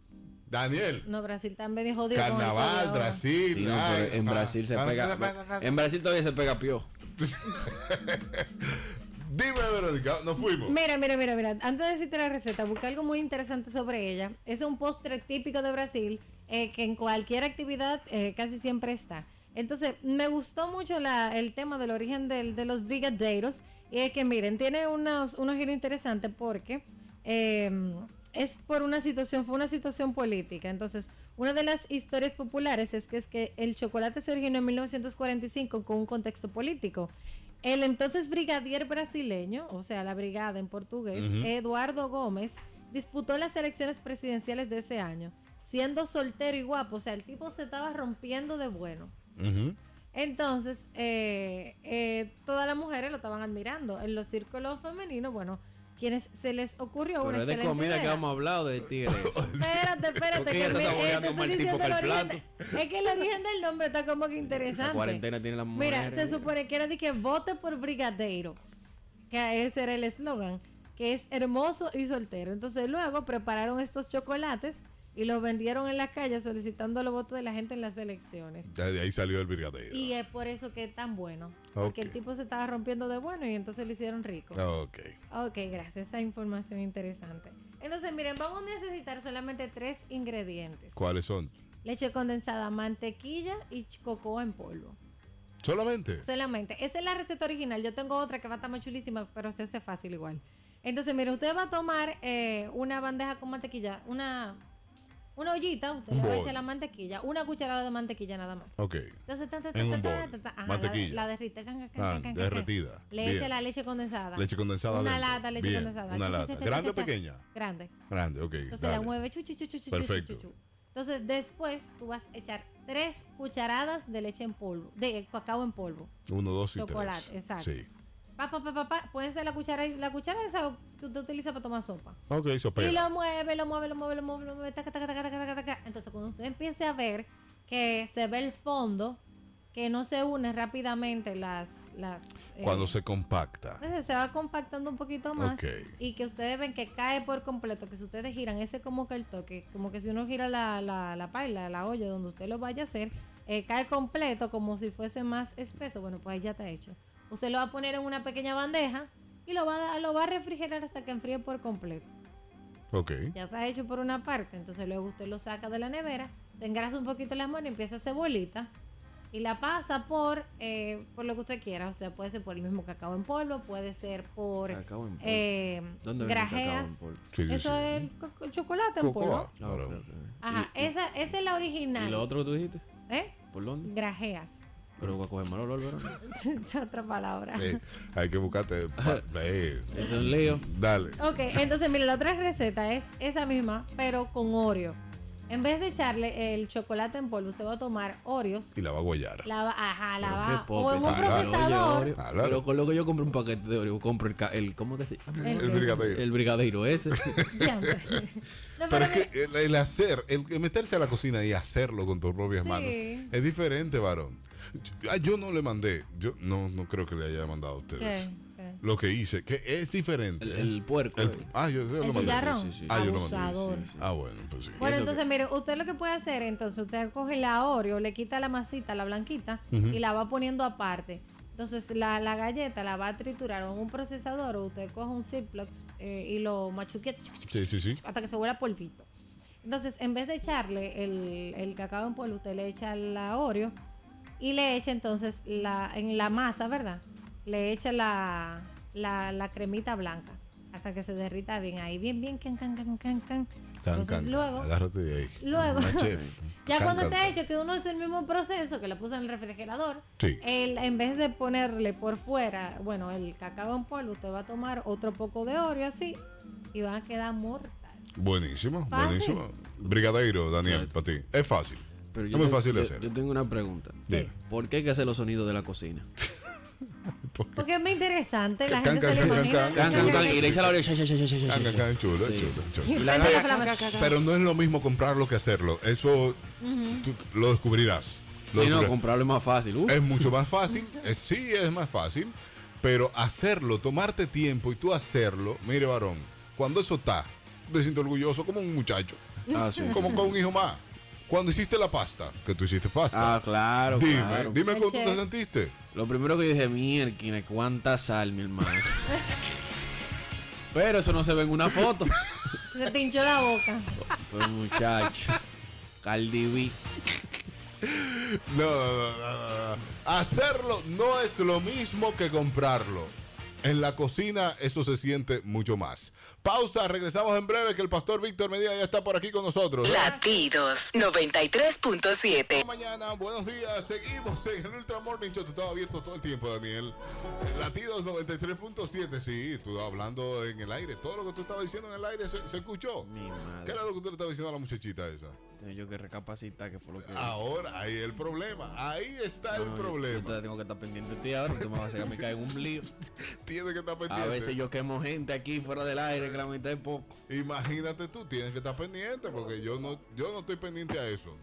Daniel. No, Brasil también jodido el COVID Carnaval. Brasil. Sí, no, ay, pero en ah, Brasil se ah, pega. En Brasil todavía se pega pio. Dime, Verónica, nos fuimos. Mira, mira, mira, mira. Antes de decirte la receta, busqué algo muy interesante sobre ella. Es un postre típico de Brasil eh, que en cualquier actividad eh, casi siempre está. Entonces, me gustó mucho el tema del origen de los brigadeiros. Y es que, miren, tiene unos, unos giros interesantes porque eh, es por una situación, fue una situación política. Entonces, una de las historias populares es que, es que el chocolate se originó en 1945 con un contexto político. El entonces brigadier brasileño, o sea, la brigada en portugués. Eduardo Gómez, disputó las elecciones presidenciales de ese año, siendo soltero y guapo, o sea, el tipo se estaba rompiendo de bueno. Entonces, eh, eh, todas las mujeres lo estaban admirando. En los círculos femeninos, bueno, quienes se les ocurrió Pero una es de comida que idea. vamos a hablar o de tigre. Espérate, espérate. ¿Por qué que ella está el- eh, que Es que el origen del nombre está como que interesante. La cuarentena tiene las Mira, se supone que era de que vote por brigadeiro, que ese era el eslogan, que es hermoso y soltero. Entonces luego prepararon estos chocolates y los vendieron en la calle solicitando los votos de la gente en las elecciones. Ya de ahí salió el brigadero. Y es por eso que es tan bueno. Porque el tipo se estaba rompiendo de bueno y entonces lo hicieron rico. Ok. Ok, gracias. Esa información interesante. Entonces, miren, vamos a necesitar solamente tres ingredientes. ¿Cuáles son? Leche condensada, mantequilla y cocoa en polvo. ¿Solamente? Solamente. Esa es la receta original. Yo tengo otra que va a estar más chulísima, pero se hace fácil igual. Entonces, mire, usted va a tomar eh, una bandeja con mantequilla, una, una ollita, usted Un le va a echar la mantequilla, una cucharada de mantequilla nada más. Ok. Entonces, ta, ta, ta, En un bol. ajá, la- Mantequilla. La, derrite. can, can, Ah, can, derretida. Le echa la leche condensada. Leche condensada Una lata leche Bien, condensada. una lata. ¿Grande o pequeña? Grande. Grande, ok. Entonces dale. la mueve. chu, chu, chu, Perfecto. Entonces después tú vas a echar tres cucharadas de leche en polvo, de cacao en polvo. Uno, dos y Chocolate, tres. exacto. Sí. Pa, pa, pa, pa, ser la cuchara, la cuchara esa que usted utiliza para tomar sopa. Ok, sopera. Y lo mueve, lo mueve, lo mueve, lo mueve, lo mueve, taca, taca, taca, taca, taca, taca. Entonces cuando usted empiece a ver que se ve el fondo que no se unen rápidamente las... las eh, Cuando se compacta. entonces se va compactando un poquito más Ok. y que ustedes ven que cae por completo, que si ustedes giran ese como que el toque, como que si uno gira la, la, la paila, la olla donde usted lo vaya a hacer, eh, cae completo como si fuese más espeso, bueno, pues ahí ya está hecho. Usted lo va a poner en una pequeña bandeja y lo va, a- lo va a refrigerar hasta que enfríe por completo. Ok. Ya está hecho por una parte, entonces luego usted lo saca de la nevera, se engrasa un poquito las manos y empieza a hacer bolita y la pasa por eh, por lo que usted quiera, o sea, puede ser por el mismo cacao en polvo, puede ser por Cacao en polvo. eh, ¿Dónde venden cacao en grajeas. polvo? Sí, sí, Eso sí. es el, co- el chocolate en polvo. Claro. Ajá, esa, esa es la original. ¿Y lo otro que tú dijiste? ¿Eh? ¿Por dónde? Grajeas. Pero va a coger mal olor, ¿verdad? es otra palabra. Sí, hay que buscarte. Es un lío. Dale. Ok, entonces mire, la otra receta es esa misma, pero con Oreo. En vez de echarle el chocolate en polvo, usted va a tomar Oreos. Y la va a guayar. La va, ajá, la Pero va. O en un procesador. Oye, Oreo. Claro. Pero con lo que yo compro un paquete de Oreo, compro el, ca- el ¿cómo que se llama? El El brigadeiro. El brigadeiro ese. No, Pero es que el, el hacer, el, el meterse a la cocina y hacerlo con tus propias Sí. manos es diferente, varón. Ah, yo no le mandé, yo no, no creo que le haya mandado a ustedes. Lo que hice, que es diferente. El, el puerco. El- eh. ah, yo, yo El lo mandé. chicharrón. Sí, sí, sí. Ah, yo lo. Ah, bueno, pues sí. Bueno, entonces, que- mire, usted lo que puede hacer, entonces, usted coge la Oreo, le quita la masita, la blanquita, y la va poniendo aparte. Entonces, la, la galleta la va a triturar en un procesador, o usted coge un Ziploc eh, y lo machuquea Sí, sí, sí. hasta que se vuelva polvito. Entonces, en vez de echarle el, el cacao en polvo, usted le echa la Oreo y le echa entonces la, en la masa, ¿verdad? Le echa la, la, la cremita blanca hasta que se derrita bien ahí, bien, bien, can, can, can, can, can. Entonces, can, luego, Agárrate de ahí. luego, ya Can, cuando can, está can. hecho, que uno es el mismo proceso que le puso en el refrigerador, Sí. el- en vez de ponerle por fuera, bueno, el cacao en polvo, usted va a tomar otro poco de Oreo así y va a quedar mortal. Buenísimo, Fácil. buenísimo. Brigadeiro, Daniel, para ti. Es fácil. Pero es yo muy tengo- fácil de hacer. Yo tengo una pregunta. ¿Por qué hay que hacer los sonidos de la cocina? Porque es muy interesante, la Can, gente can, se le imagina. y le la chulo, chulo, chulo. Y Y la galleta- flama. Pero no es lo mismo comprarlo que hacerlo. Eso tú lo descubrirás. Lo Sí, no, comprarlo es más fácil. Uf. Es mucho más fácil. eh, sí, es más fácil. Pero hacerlo, tomarte tiempo y tú hacerlo, mire, varón, cuando eso está, te sientes orgulloso como un muchacho. Ah, sí. Como con un hijo más. Cuando hiciste la pasta, que tú hiciste pasta. Ah, claro, dime, claro. dime cómo te sentiste. Lo primero que dije, mierda, cuánta sal, mi hermano. Pero eso no se ve en una foto. Se te hinchó la boca. Pues muchacho. No, no, no, no, no. Hacerlo no es lo mismo que comprarlo. En la cocina eso se siente mucho más. Pausa, regresamos en breve que el pastor Víctor Medina ya está por aquí con nosotros. Latidos 93.7. Mañana, buenos días, seguimos en el Ultra Morning Show. Tú estabas abierto todo el tiempo, Daniel. Latidos 93.7, sí, tú hablando en el aire. Todo lo que tú estabas diciendo en el aire se, se escuchó. Mi madre. ¿Qué era lo que tú le estabas diciendo a la muchachita esa? Tengo yo que recapacitar que fue lo que. Ahora, ahí el problema. Ahí está el yo- problema. Yo tengo que estar pendiente de ti ahora. Tú me vas a hacer que me caiga un lío. Tiene que estar pendiente. A veces yo quemo gente aquí fuera del aire que la mitad es poco. Imagínate tú, tienes que estar pendiente porque yo no, yo no estoy pendiente a eso.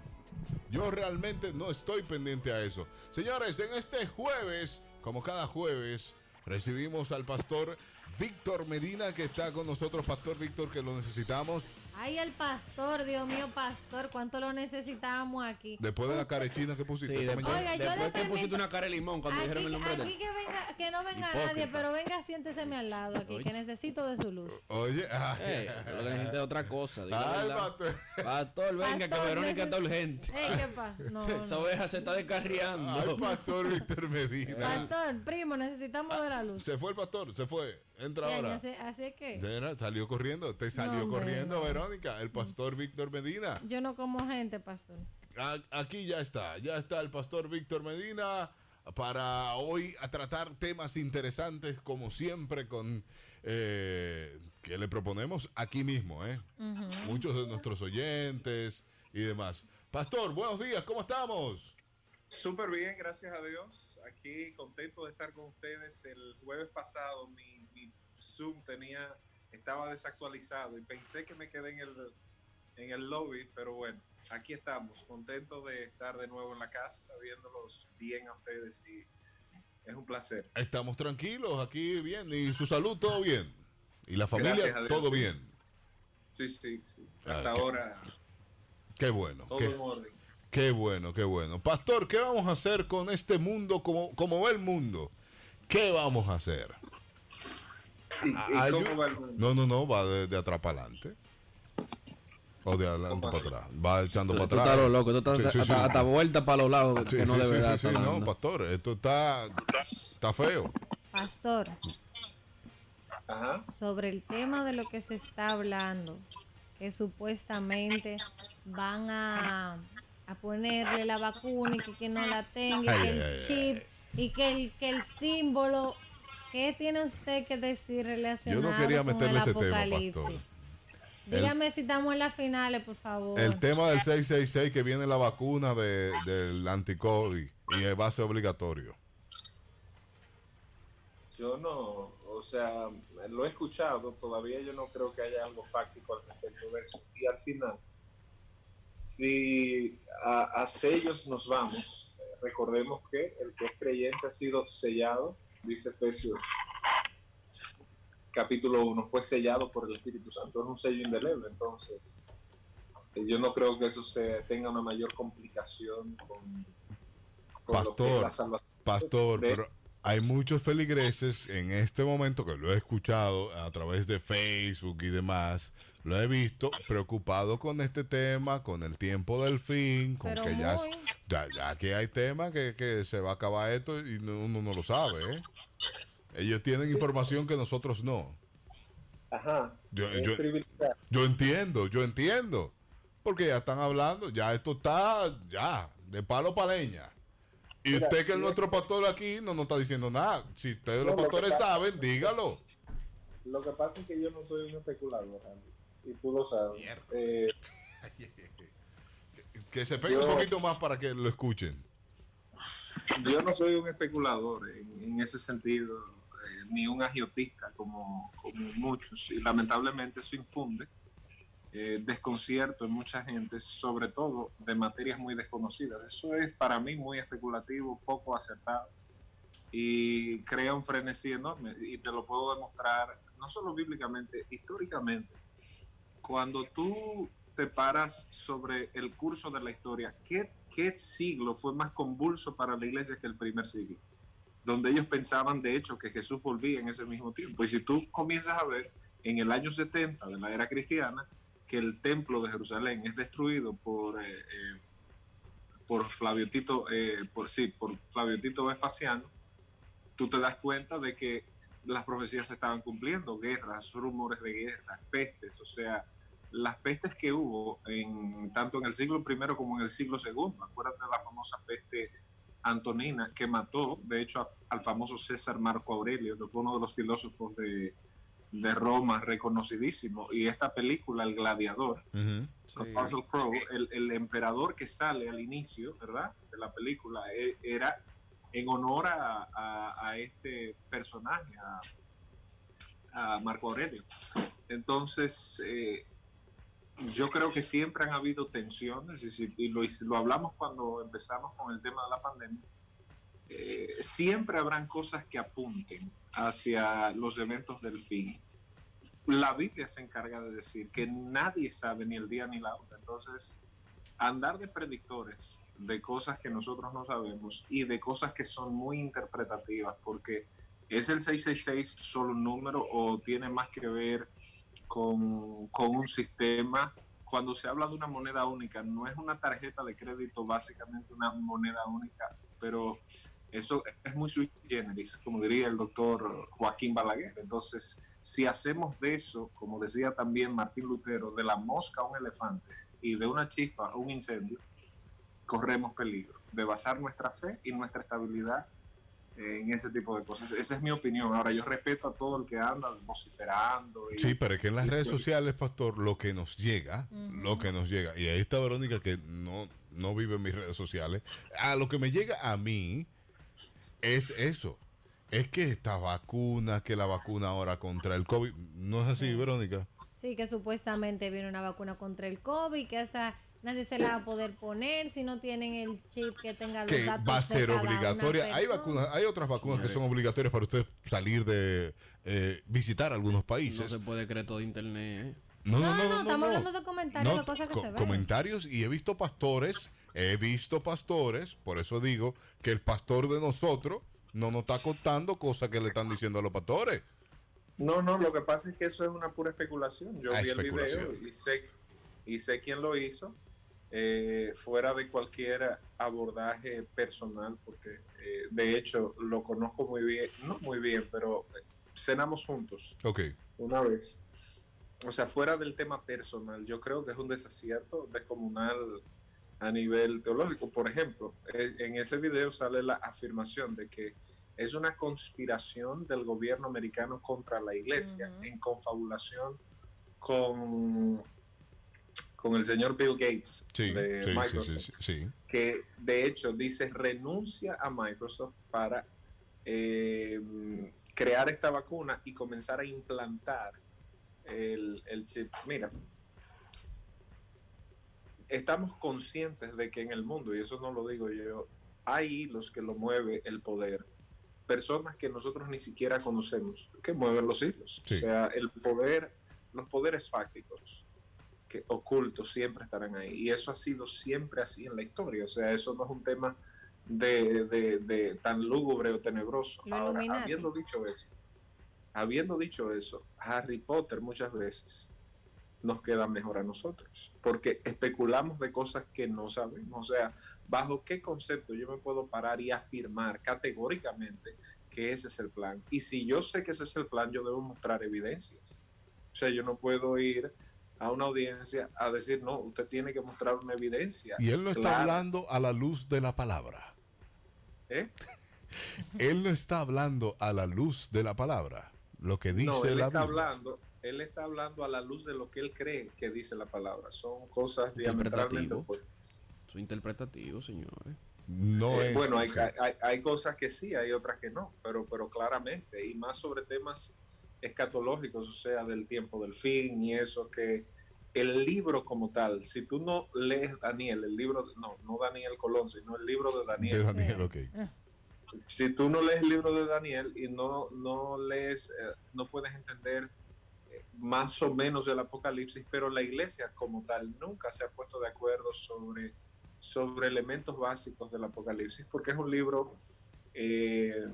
Yo realmente no estoy pendiente a eso. Señores, en este jueves, como cada jueves, recibimos al pastor Víctor Medina que está con nosotros. Pastor Víctor, que lo necesitamos Ay, el pastor, Dios mío, pastor, cuánto lo necesitábamos aquí. después de la carechina que pusiste. Sí, después, mañana. Oiga, yo después le que pusiste una cara de limón cuando Aquí, dijeron el nombre de aquí él. que venga, que no venga Hipócrita. nadie, pero venga, siénteseme al lado aquí, Oye. que necesito de su luz. Oye, ay, que necesita es otra cosa. ay, pastor. Pastor, venga, que Pastor, Verónica neces- está urgente. Ey, ¿qué pasa? No, Esa no. oveja se está descarriando. Ay, pastor Víctor Medina. Pastor, primo, necesitamos de la luz. Se fue el pastor, se fue. Entra ahora. es que Nena, Salió corriendo, te salió No, hombre, corriendo, no. Verónica, el pastor Víctor Medina. yo no como gente, pastor. A- Aquí ya está, ya está el pastor Víctor Medina para hoy a tratar temas interesantes como siempre con eh, que le proponemos aquí mismo, ¿eh? Muchos de nuestros oyentes y demás. Pastor, buenos días, ¿cómo estamos? Súper bien, gracias a Dios. Aquí contento de estar con ustedes. El jueves pasado mi Zoom tenía, estaba desactualizado y pensé que me quedé en el, en el lobby, pero bueno, aquí estamos, contentos de estar de nuevo en la casa, viéndolos bien a ustedes y es un placer. Estamos tranquilos aquí bien y su salud todo bien. Y la familia todo bien. Sí, sí, sí. Ah, Hasta qué- ahora Qué bueno. todo qué, en orden. qué bueno, qué bueno. Pastor, ¿qué vamos a hacer con este mundo como, como va el mundo? ¿Qué vamos a hacer? ¿Y, y Hay cómo un- va el mundo? No, no, no, va de, de atrás para adelante. O de adelante para atrás. Va echando Tú, para tú atrás. estás lo loco, tú estás Sí, sí, hasta, sí. hasta vuelta para los lados Sí, que no debe sí, dar. sí, no, pastor, esto está, está feo. Pastor, Ajá. sobre el tema de lo que se está hablando, que supuestamente van a, a ponerle la vacuna y que quien no la tenga, y Ay, que ay, el ay, chip y que el, que el símbolo, ¿qué tiene usted que decir relacionado quería con meterle el ese tema, pastor. Dígame si estamos en las finales, por favor. El tema del 666 que viene la vacuna de, del anticovid y va a ser obligatorio. Yo no, o sea, lo he escuchado, todavía yo no creo que haya algo fáctico al respecto de eso. Y al final, si a, a sellos nos vamos, eh, recordemos que el que es creyente ha sido sellado, dice Efesios capítulo 1, fue sellado por el Espíritu Santo, es un sello indeleble, entonces eh, yo no creo que eso se tenga una mayor complicación con, Pastor, la salvación. pastor, de- pero hay muchos feligreses en este momento que lo he escuchado a través de Facebook y demás, lo he visto preocupado con este tema, con el tiempo del fin, con Pero que ya, muy. ya, ya que hay temas que, que se va a acabar esto y no- uno no lo sabe. ¿eh? Ellos tienen información que nosotros no. Ajá. Yo, entiendo, yo entiendo. Porque ya están hablando, ya esto está ya de palo para leña. Y Mira, usted que es nuestro pastor aquí no nos está diciendo nada. Si ustedes No, los lo pastores pasa- saben, dígalo. Lo que pasa es que yo no soy un especulador, Andrés, y tú lo sabes. Eh, Que se pegue Yo- un poquito más para que lo escuchen. yo no soy un especulador en, en ese sentido, eh, ni un agiotista como, como muchos, y lamentablemente eso infunde eh, desconcierto en mucha gente, sobre todo de materias muy desconocidas. Eso es para mí muy especulativo, poco acertado, y crea un frenesí enorme, y te lo puedo demostrar no solo bíblicamente, históricamente. Cuando tú te paras sobre el curso de la historia, ¿qué, ¿qué siglo fue más convulso para la iglesia que el primer siglo? Donde ellos pensaban, de hecho, que Jesús volvía en ese mismo tiempo. Y si tú comienzas a ver en el año 70 de la era cristiana, que el templo de Jerusalén es destruido por, eh, eh, por Flavio Tito, eh, por, sí, por Flavio Tito Vespasiano, tú te das cuenta de que las profecías se estaban cumpliendo, guerras, rumores de guerras, pestes, o sea, las pestes que hubo en, tanto en el siglo I como en el siglo II, acuérdate de la famosa peste antonina que mató, de hecho, a- al famoso César Marco Aurelio, que fue uno de los filósofos de, de Roma reconocidísimo, y esta película, El Gladiador, con Russell Crowe, el, el emperador que sale al inicio, ¿verdad? De la película, e- era en honor a, a- a este personaje, a, a Marco Aurelio. Entonces, eh, yo creo que siempre han habido tensiones, y, y lo, lo hablamos cuando empezamos con el tema de la pandemia, eh, siempre habrán cosas que apunten hacia los eventos del fin. La Biblia se encarga de decir que nadie sabe ni el día ni la hora. Entonces, andar de predictores de cosas que nosotros no sabemos y de cosas que son muy interpretativas, porque es el 666 solo un número o tiene más que ver con, un sistema. Cuando se habla de una moneda única, no es una tarjeta de crédito, básicamente una moneda única, pero eso es muy sui generis, como diría el doctor Joaquín Balaguer. Entonces, si hacemos de eso, como decía también Martín Lutero, de la mosca a un elefante y de una chispa a un incendio, corremos peligro de basar nuestra fe y nuestra estabilidad en ese tipo de cosas. Esa es mi opinión. Ahora, yo respeto a todo el que anda vociferando. Y, Sí, pero es que en las redes sociales, pastor, lo que nos llega, lo que nos llega, y ahí está Verónica que no, no vive en mis redes sociales, a lo que me llega a mí es eso. Es que esta vacuna, que la vacuna ahora contra el COVID, ¿no es así, Verónica? Sí, que supuestamente viene una vacuna contra el COVID, que esa nadie se la va a poder poner si no tienen el chip que tenga los que datos va a de ser cada obligatoria. Hay vacunas, hay otras vacunas que son obligatorias para usted salir de eh, visitar algunos No países. se puede creer todo internet. ¿eh? No, no, no, no, no, estamos no. hablando de comentarios, No, de cosas que co- se ven. comentarios y he visto pastores, he visto pastores, por eso digo que el pastor de nosotros no nos está contando cosas que le están diciendo a los pastores. No, no, lo que pasa es que eso es una pura especulación. Yo Ah, vi el video y sé, y sé quién lo hizo, eh, fuera de cualquier abordaje personal, porque eh, de hecho lo conozco muy bien, no muy bien, pero eh, cenamos juntos Ok. una vez. O sea, fuera del tema personal, yo creo que es un desacierto descomunal a nivel teológico. Por ejemplo, eh, en ese video sale la afirmación de que es una conspiración del gobierno americano contra la iglesia, en confabulación con, con el señor Bill Gates Sí, de sí, Microsoft sí, que de hecho dice renuncia a Microsoft para eh, crear esta vacuna y comenzar a implantar el, el chip. Mira, estamos conscientes de que en el mundo, y eso no lo digo yo, hay hilos que lo mueve el poder. Personas que nosotros ni siquiera conocemos, que mueven los hilos. O sea, el poder, los poderes fácticos que ocultos siempre estarán ahí. Y eso ha sido siempre así en la historia. O sea, eso no es un tema de, de- de tan lúgubre o tenebroso. Lo Ahora, habiendo dicho eso, habiendo dicho eso, Harry Potter muchas veces nos queda mejor a nosotros, porque especulamos de cosas que no sabemos. O sea, ¿bajo qué concepto yo me puedo parar y afirmar categóricamente que ese es el plan? Y si yo sé que ese es el plan, yo debo mostrar evidencias. O sea, yo no puedo ir a una audiencia a decir, no, usted tiene que mostrar una evidencia. Y él no está clara". hablando a la luz de la palabra. ¿Eh? Él no está hablando a la luz de la palabra. Lo que dice no, él la está Biblia. hablando, él está hablando a la luz de lo que él cree que dice la palabra. Son cosas diametralmente Interpretativo. opuestas. Eso es interpretativo, señores. No Eh, es. bueno, hay, hay, hay cosas que sí, hay otras que no, pero, pero claramente, y más sobre temas escatológicos, o sea, del tiempo del fin y eso que el libro como tal, si tú no lees Daniel, el libro, de- no, no Daniel Colón, sino el libro de Daniel. De Daniel, ok. Si tú no lees el libro de Daniel y no, no lees, eh, no puedes entender eh, más o menos el Apocalipsis, pero la iglesia como tal nunca se ha puesto de acuerdo sobre, sobre elementos básicos del Apocalipsis, porque es un libro eh,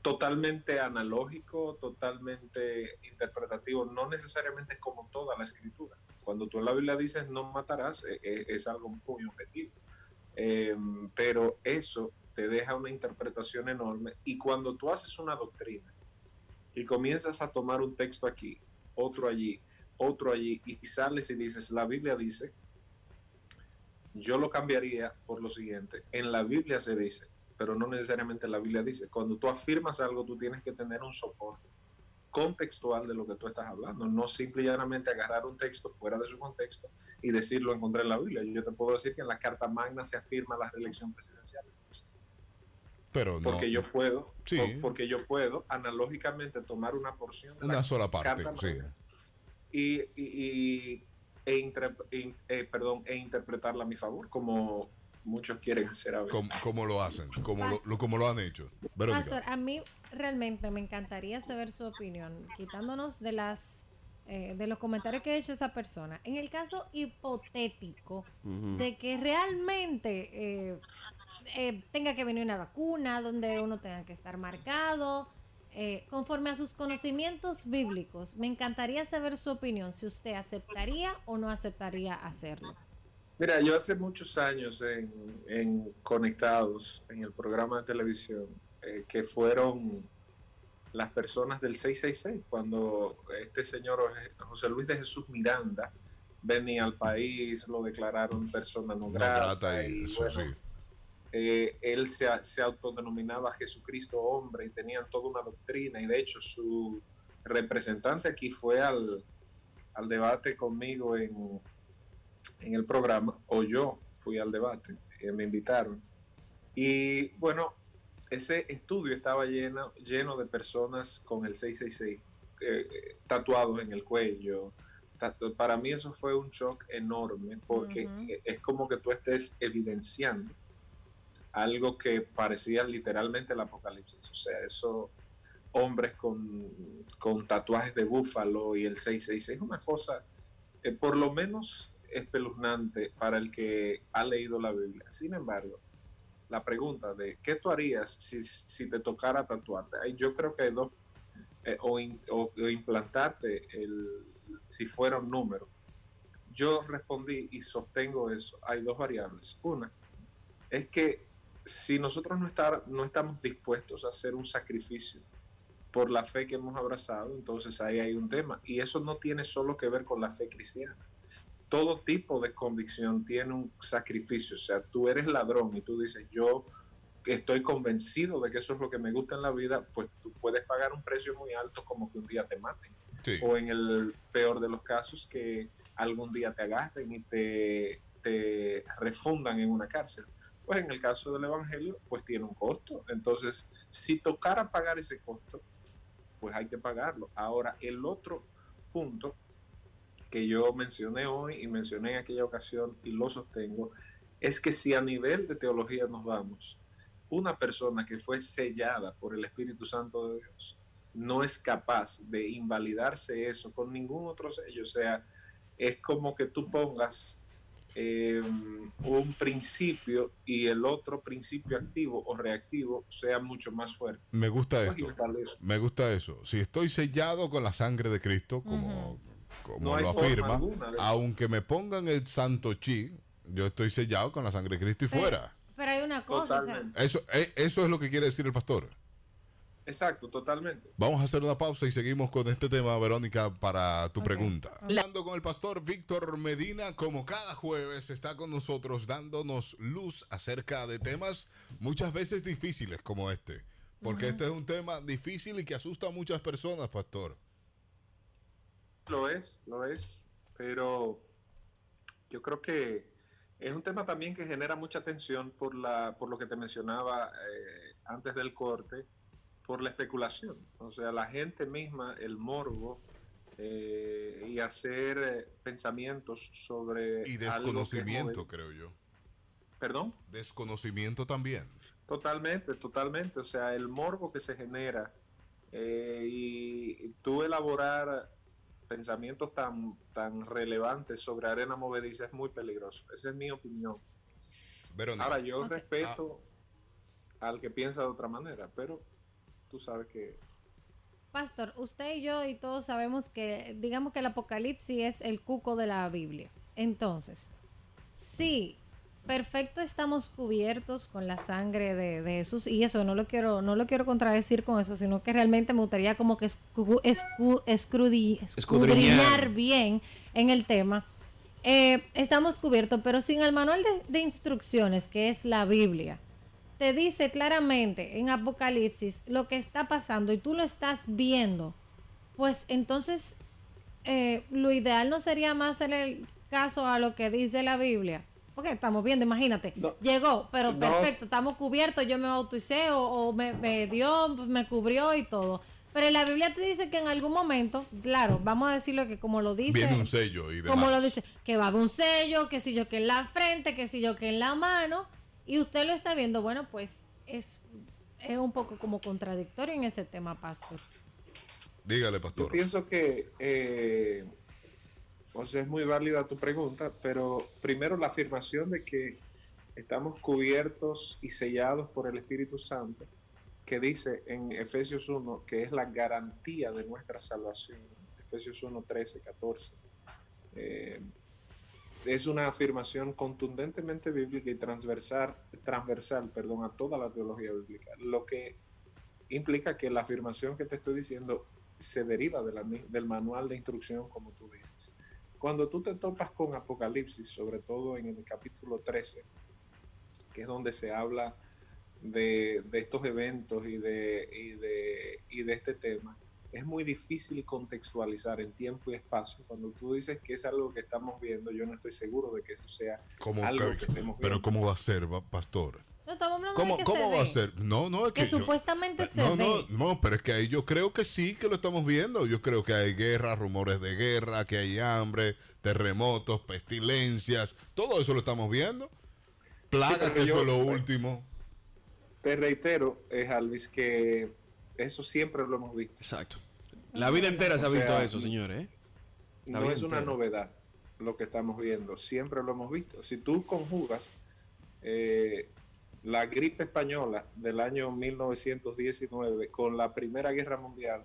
totalmente analógico, totalmente interpretativo, no necesariamente como toda la escritura. Cuando tú en la Biblia dices no matarás, eh, eh, es algo muy objetivo. Eh, pero eso te deja una interpretación enorme y cuando tú haces una doctrina y comienzas a tomar un texto aquí, otro allí, otro allí y sales y dices, la Biblia dice, yo lo cambiaría por lo siguiente, en la Biblia se dice, pero no necesariamente la Biblia dice, cuando tú afirmas algo tú tienes que tener un soporte contextual de lo que tú estás hablando, no simple y llanamente agarrar un texto fuera de su contexto y decirlo encontré en la Biblia. Yo te puedo decir que en la Carta Magna se afirma la reelección presidencial. Pero no. Porque yo puedo, Sí. por- porque yo puedo analógicamente tomar una porción de Una la sola parte, Carta sí. Y, y- e, e- eh, perdón, e interpretarla a mi favor, como muchos quieren hacer a veces. Como, como lo hacen, como lo, lo- como lo han hecho. Verónica. Pastor, a mí realmente me encantaría saber su opinión, quitándonos de las eh, de los comentarios que ha hecho esa persona. En el caso hipotético de que realmente eh, eh, tenga que venir una vacuna, donde uno tenga que estar marcado, eh, conforme a sus conocimientos bíblicos, me encantaría saber su opinión, si usted aceptaría o no aceptaría hacerlo. Mira, yo hace muchos años en, en Conectados, en el programa de televisión, eh, que fueron las personas del 666, cuando este señor José Luis de Jesús Miranda venía al país, lo declararon persona no No grata, grata y y eso bueno, sí. eh, él se, se autodenominaba Jesucristo hombre y tenían toda una doctrina y de hecho su representante aquí fue al, al debate conmigo en, en el programa o yo fui al debate, eh, me invitaron y bueno, ese estudio estaba lleno, lleno de personas con el 666 eh, eh, tatuados en el cuello, Para mí eso fue un shock enorme porque Ujú. es como que tú estés evidenciando algo que parecía literalmente el apocalipsis. O sea, esos hombres con, con tatuajes de búfalo y el 666 es una cosa, eh, por lo menos espeluznante para el que ha leído la Biblia. Sin embargo, la pregunta de qué tú harías si, te tocara tatuarte, yo creo que hay dos, eh, o implantarte el, si fuera un número. Yo respondí y sostengo eso. Hay dos variables. Una es que si nosotros no, estar, no estamos dispuestos a hacer un sacrificio por la fe que hemos abrazado, entonces ahí hay un tema. Y eso no tiene solo que ver con la fe cristiana. Todo tipo de convicción tiene un sacrificio. O sea, tú eres ladrón y tú dices, yo estoy convencido de que eso es lo que me gusta en la vida, pues tú puedes pagar un precio muy alto como que un día te maten. Sí. O en el peor de los casos, que algún día te agarren y te, te refundan en una cárcel. Pues en el caso del Evangelio, pues tiene un costo. Entonces, si tocara pagar ese costo, pues hay que pagarlo. Ahora, el otro punto que yo mencioné hoy y mencioné en aquella ocasión y lo sostengo, es que si a nivel de teología nos vamos, una persona que fue sellada por el Espíritu Santo de Dios no es capaz de invalidarse eso con ningún otro sello. O sea, es como que tú pongas eh, un principio y el otro principio activo o reactivo sea mucho más fuerte. Me gusta Pues esto. Me gusta eso. Si estoy sellado con la sangre de Cristo, como, como No lo afirma, aunque me pongan el santo chi, yo estoy sellado con la sangre de Cristo y Pero- fuera. Pero hay una cosa, o sea, Totalmente. Eso, eh, eso es lo que quiere decir el pastor. Exacto, totalmente. Vamos a hacer una pausa y seguimos con este tema, Verónica, para tu pregunta. Hablando con el pastor Víctor Medina, como cada jueves, está con nosotros dándonos luz acerca de temas muchas veces difíciles como este. Porque este es un tema difícil y que asusta a muchas personas, pastor. Lo es, lo es, pero yo creo que es un tema también que genera mucha tensión por, la, por lo que te mencionaba eh, antes del corte, por la especulación. O sea, la gente misma, el morbo eh, y hacer eh, pensamientos sobre... Y algo que es desconocimiento, creo yo. ¿Perdón? Desconocimiento también. Totalmente, totalmente. O sea, el morbo que se genera eh, y tú elaborar pensamientos tan, tan relevantes sobre arena movediza es muy peligroso. Esa es mi opinión. Verónica. Ahora, yo respeto al que piensa de otra manera, pero tú sabes que Pastor, usted y yo y todos sabemos que, digamos que el Apocalipsis es el cuco de la Biblia. Entonces, sí, perfecto, estamos cubiertos con la sangre de, de Jesús y eso no lo quiero, no lo quiero contradecir con eso, sino que realmente me gustaría como que escu- escu- escrudi- Escudriñar. bien en el tema. Eh, estamos cubiertos, pero sin el manual de, de instrucciones, que es la Biblia, te dice claramente en Apocalipsis lo que está pasando y tú lo estás viendo, pues entonces eh, lo ideal no sería más hacer el caso a lo que dice la Biblia. Porque estamos viendo, imagínate, llegó, pero No. perfecto, estamos cubiertos, yo me bauticé o, o me, me dio, me cubrió y todo. Pero la Biblia te dice que en algún momento, claro, vamos a decirlo que como lo dice, Viene un sello y demás. como lo dice, que va a haber un sello, que si yo que en la frente, que si yo que en la mano, y usted lo está viendo, bueno, pues es, es un poco como contradictorio en ese tema, pastor. Dígale, yo pastor. pienso que, eh, sea, es muy válida tu pregunta, pero primero la afirmación de que estamos cubiertos y sellados por el Espíritu Santo, que dice en Efesios 1 que es la garantía de nuestra salvación. Efesios 1, 13, 14. Eh, es una afirmación contundentemente bíblica y transversal, transversal perdón, a toda la teología bíblica, lo que implica que la afirmación que te estoy diciendo se deriva del manual de instrucción, como tú dices. Cuando tú te topas con Apocalipsis, sobre todo en el capítulo 13, que es donde se habla de, de estos eventos y de, y, de, y de este tema, es muy difícil contextualizar en tiempo y espacio. Cuando tú dices que es algo que estamos viendo, yo no estoy seguro de que eso sea ¿Cómo- algo que estemos pero viendo. ¿cómo va a ser, pastor? Estamos hablando ¿Cómo, de que cómo se va a ser? No, no, es que, Que yo- supuestamente se no, ve. No, no, pero es que ahí yo creo que sí que lo estamos viendo. Yo creo que hay guerra, rumores de guerra, que hay hambre, terremotos, pestilencias. Todo eso lo estamos viendo. Plagas, pero que eso yo- es lo último. Te reitero, eh, Alvis, que eso siempre lo hemos visto. Exacto. La vida entera se ha O visto sea, eso, señores. ¿eh? No es una novedad lo que estamos viendo, siempre lo hemos visto. Si tú conjugas eh, la gripe española del año 1919 con la Primera Guerra Mundial,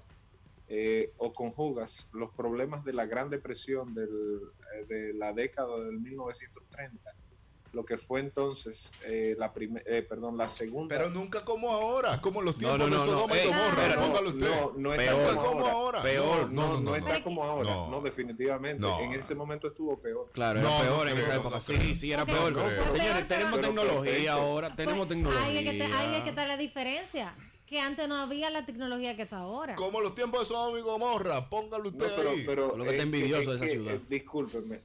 eh, o conjugas los problemas de la Gran Depresión eh, de la década del 1930, lo que fue entonces eh, la eh, perdón, la segunda. Pero nunca como ahora, como los No, tiempos no, de no, no. No, no está Peor. como ahora. Peor, no, no, no, está no. como ahora. No. No, definitivamente. No. En ese momento estuvo peor. Claro, era No, peor no en esa época. no sí, creo. sí, era peor. Señores, tenemos pero tecnología perfecto. ahora. Tenemos Pues, tecnología. Ahí es, que te- ahí es que está la diferencia. Que antes no había la tecnología que está ahora. Como los tiempos de Sodoma y Gomorra. Póngalo usted No, pero, ahí. pero Lo que está es envidioso de esa es ciudad. eh, discúlpenme.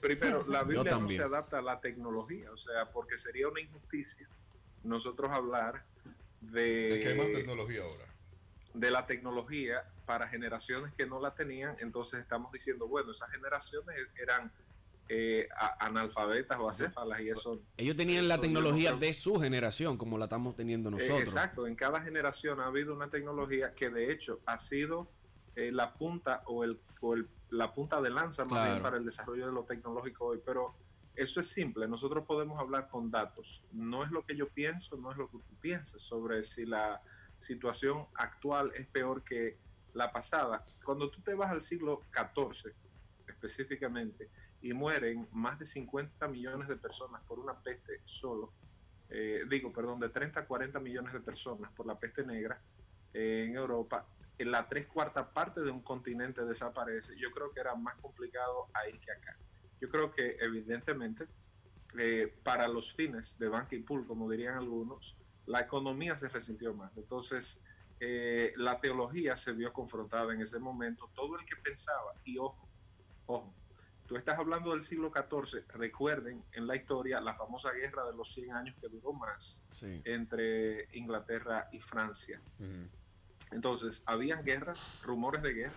Primero, la Biblia no se adapta a la tecnología, o sea, porque sería una injusticia nosotros hablar de, ¿De qué hay más tecnología ahora? de la tecnología para generaciones que no la tenían, entonces estamos diciendo, bueno, esas generaciones eran eh, a- analfabetas o acéfalas y eso. Ellos tenían la eso yo no tecnología de su generación, como la estamos teniendo Eh, nosotros. exacto, en cada generación ha habido una tecnología que de hecho ha sido eh, la punta o, el, o el- la punta de lanza más bien para el desarrollo de lo tecnológico hoy, pero eso es simple, nosotros podemos hablar con datos, no es lo que yo pienso, no es lo que tú piensas sobre si la situación actual es peor que la pasada. Cuando tú te vas al siglo XIV específicamente y mueren más de 50 millones de personas por una peste solo, eh, digo, perdón, de 30 a 40 millones de personas por la peste negra eh, en Europa, en la tres cuarta parte de un continente desaparece. Yo creo que era más complicado ahí que acá. Yo creo que evidentemente eh, para los fines de banca y pool, como dirían algunos, la economía se resintió más. Entonces, eh, la teología se vio confrontada en ese momento. Todo el que pensaba, y ojo, ojo, tú estás hablando del siglo XIV, recuerden en la historia la famosa guerra de los 100 años que duró más Sí. entre Inglaterra y Francia. Entonces, habían guerras, rumores de guerra.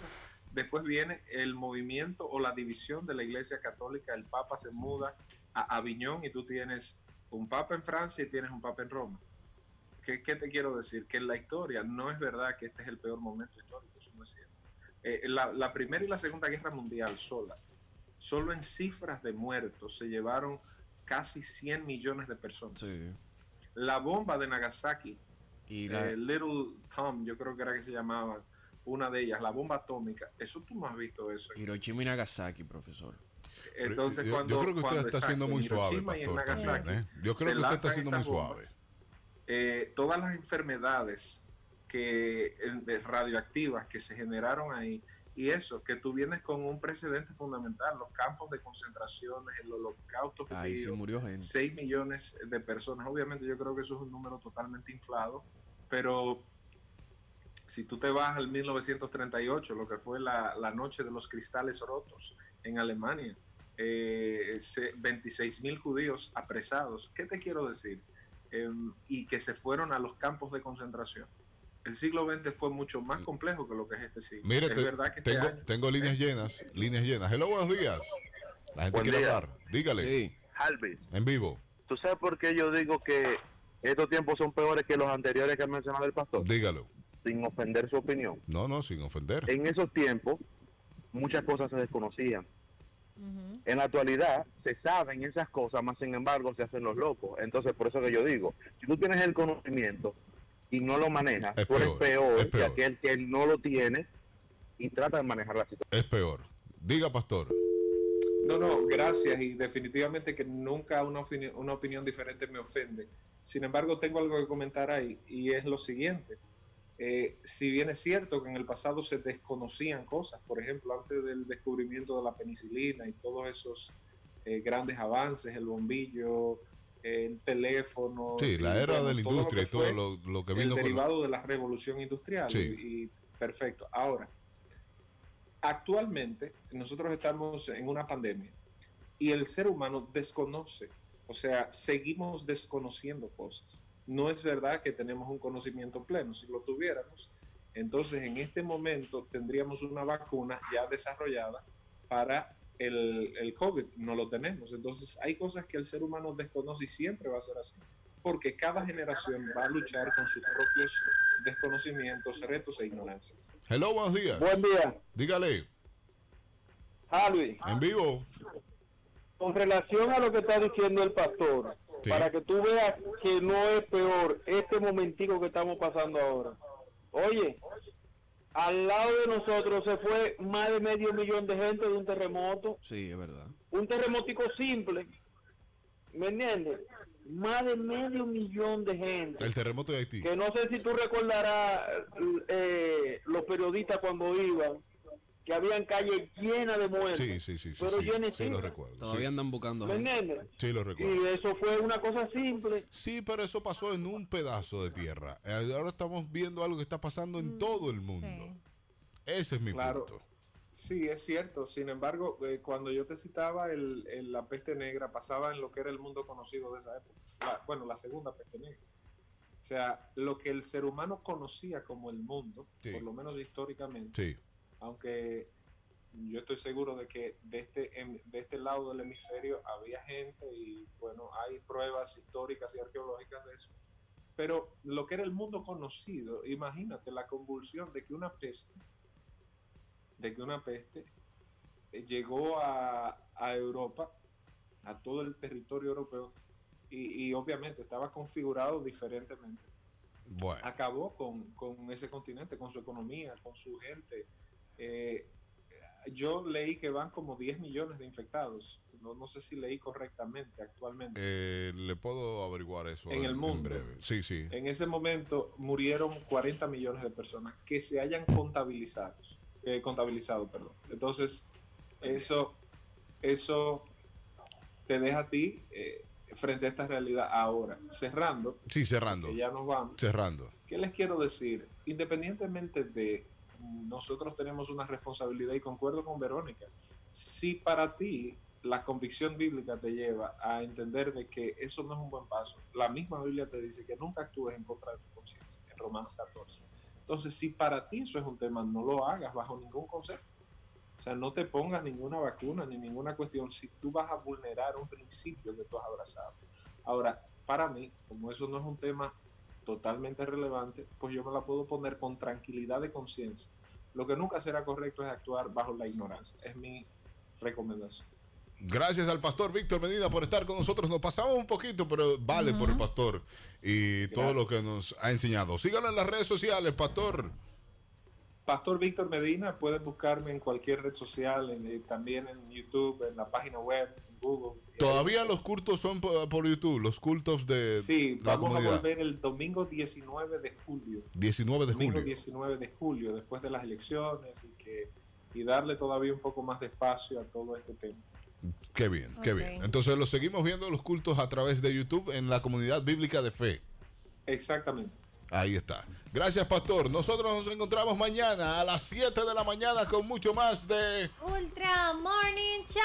Después viene el movimiento o la división de la Iglesia Católica. El Papa se muda a Aviñón y tú tienes un Papa en Francia y tienes un Papa en Roma. ¿Qué, qué te quiero decir? Que en la historia no es verdad que este es el peor momento histórico, eso no es cierto. Eh, la, la Primera y la Segunda Guerra Mundial sola, solo en cifras de muertos se llevaron casi 100 millones de personas. Sí. La bomba de Nagasaki Y la- eh, Little Tom, yo creo que era que se llamaba una de ellas, la bomba atómica. Eso tú no has visto eso. Hiroshima y Nagasaki, profesor. Entonces, yo, cuando, yo creo que usted cuando, está siendo muy suave, ¿eh? Yo creo se que usted está lanzan siendo muy suave. eh, todas las enfermedades que eh, radioactivas que se generaron ahí y eso, que tú vienes con un precedente fundamental, los campos de concentraciones, el holocausto Ahí se murió gente. 6 millones de personas. Obviamente yo creo que eso es un número totalmente inflado, pero si tú te vas al 1938, lo que fue la, la noche de los cristales rotos en Alemania, eh, 26 mil judíos apresados. ¿Qué te quiero decir? Em, y que se fueron a los campos de concentración. El siglo XX fue mucho más complejo que lo que es este siglo. Mire, es te- verdad que este tengo, año- tengo líneas llenas, líneas llenas. Hello, buenos días. La gente Buen quiere día. hablar. Dígale. Alvis, En vivo. ¿tú sabes por qué yo digo que estos tiempos son peores que los anteriores que ha mencionado el pastor? Dígalo. Sin ofender su opinión. No, no, sin ofender. En esos tiempos, muchas cosas se desconocían. En la actualidad, se saben esas cosas, más sin embargo, se hacen los locos. Entonces, por eso que yo digo, si tú tienes el conocimiento y no lo manejas, Es tú eres peor, peor, es que peor. aquel que no lo tiene y trata de manejar la situación. Es peor. Diga, pastor. No, no, gracias y definitivamente que nunca una, opini- una opinión diferente me ofende. Sin embargo, tengo algo que comentar ahí y es lo siguiente. Eh, si bien es cierto que en el pasado se desconocían cosas, por ejemplo, antes del descubrimiento de la penicilina y todos esos eh, grandes avances, el bombillo, el teléfono. Sí, la era bueno, de la industria y todo lo, lo que el vino con... derivado de la revolución industrial. Sí. Y, y perfecto. Ahora, actualmente nosotros estamos en una pandemia y el ser humano desconoce O sea, seguimos desconociendo cosas. No es verdad que tenemos un conocimiento pleno. Si lo tuviéramos, entonces en este momento tendríamos una vacuna ya desarrollada para el, el COVID. No lo tenemos. Entonces hay cosas que el ser humano desconoce y siempre va a ser así. Porque cada generación va a luchar con sus propios desconocimientos, retos e ignorancias. Hello, buenos días. Buen día. Dígale, Ah, en vivo. con relación a lo que está diciendo el pastor, Sí. para que tú veas que no es peor este momentico que estamos pasando ahora. Oye, al lado de nosotros se fue más de medio millón de gente de un terremoto, Sí, es verdad. un terremotico simple, ¿me entiendes? Más de medio millón de gente. El terremoto de Haití. Que no sé si tú recordarás eh, los periodistas cuando iban, que habían calles llenas de muertos. Sí, sí, sí, sí. Pero sí, llenas sí, lo recuerdo. Todavía sí. andan buscando. ¿Me gente. entiendes? Sí, lo recuerdo. Y eso fue una cosa simple. Sí, pero eso pasó en un pedazo de tierra. Eh, Ahora estamos viendo algo que está pasando en todo el mundo. Ese es mi Claro. punto. Sí, es cierto. Sin embargo, eh, cuando yo te citaba el, el- la peste negra, pasaba en lo que era el mundo conocido de esa época. La- bueno, la segunda peste negra. O sea, lo que el ser humano conocía como el mundo, Sí. por lo menos históricamente, Sí. Aunque yo estoy seguro de que de este, de este lado del hemisferio había gente y bueno, hay pruebas históricas y arqueológicas de eso. Pero lo que era el mundo conocido, imagínate la convulsión de que una peste, de que una peste eh, llegó a, a Europa, a todo el territorio europeo, y, y obviamente estaba configurado diferentemente Bueno. acabó con, con ese continente, con su economía, con su gente. Eh, yo leí que van como 10 millones de infectados. No, no sé si leí correctamente actualmente. Eh, le puedo averiguar eso En el mundo. breve. Sí, sí. En ese momento murieron 40 millones de personas que se hayan contabilizado. eh, contabilizado, perdón. Entonces, eso, eso te deja a ti eh, frente a esta realidad ahora. Cerrando, Sí, cerrando. que ya nos vamos. Cerrando. ¿Qué les quiero decir? Independientemente de nosotros tenemos una responsabilidad y concuerdo con Verónica. Si para ti la convicción bíblica te lleva a entender de que eso no es un buen paso, la misma Biblia te dice que nunca actúes en contra de tu conciencia, en Romanos 14. Entonces, si para ti eso es un tema, no lo hagas bajo ningún concepto. O sea, no te pongas ninguna vacuna ni ninguna cuestión si tú vas a vulnerar un principio que tú has abrazado. Ahora, para mí, como eso no es un tema totalmente relevante, pues yo me la puedo poner con tranquilidad de conciencia. Lo que nunca será correcto es actuar bajo la ignorancia. Es mi recomendación. Gracias al pastor Víctor Medina por estar con nosotros. Nos pasamos un poquito, pero vale por el pastor y todo lo que nos ha enseñado. Síganlo en las redes sociales, pastor. Pastor Víctor Medina, pueden buscarme en cualquier red social, en- eh, también en YouTube, en la página web, en Google. Todavía los cultos son por, por YouTube, los cultos de Sí, la vamos a comunidad. volver el domingo 19 de julio. 19 de domingo julio. 19 de julio, después de las elecciones y que y darle todavía un poco más de espacio a todo este tema. Qué bien, qué bien. Entonces los seguimos viendo los cultos a través de YouTube en la comunidad bíblica de fe. Exactamente. Ahí está. Gracias, pastor. Nosotros nos encontramos mañana a las 7 de la mañana con mucho más de... Ultra Morning Show.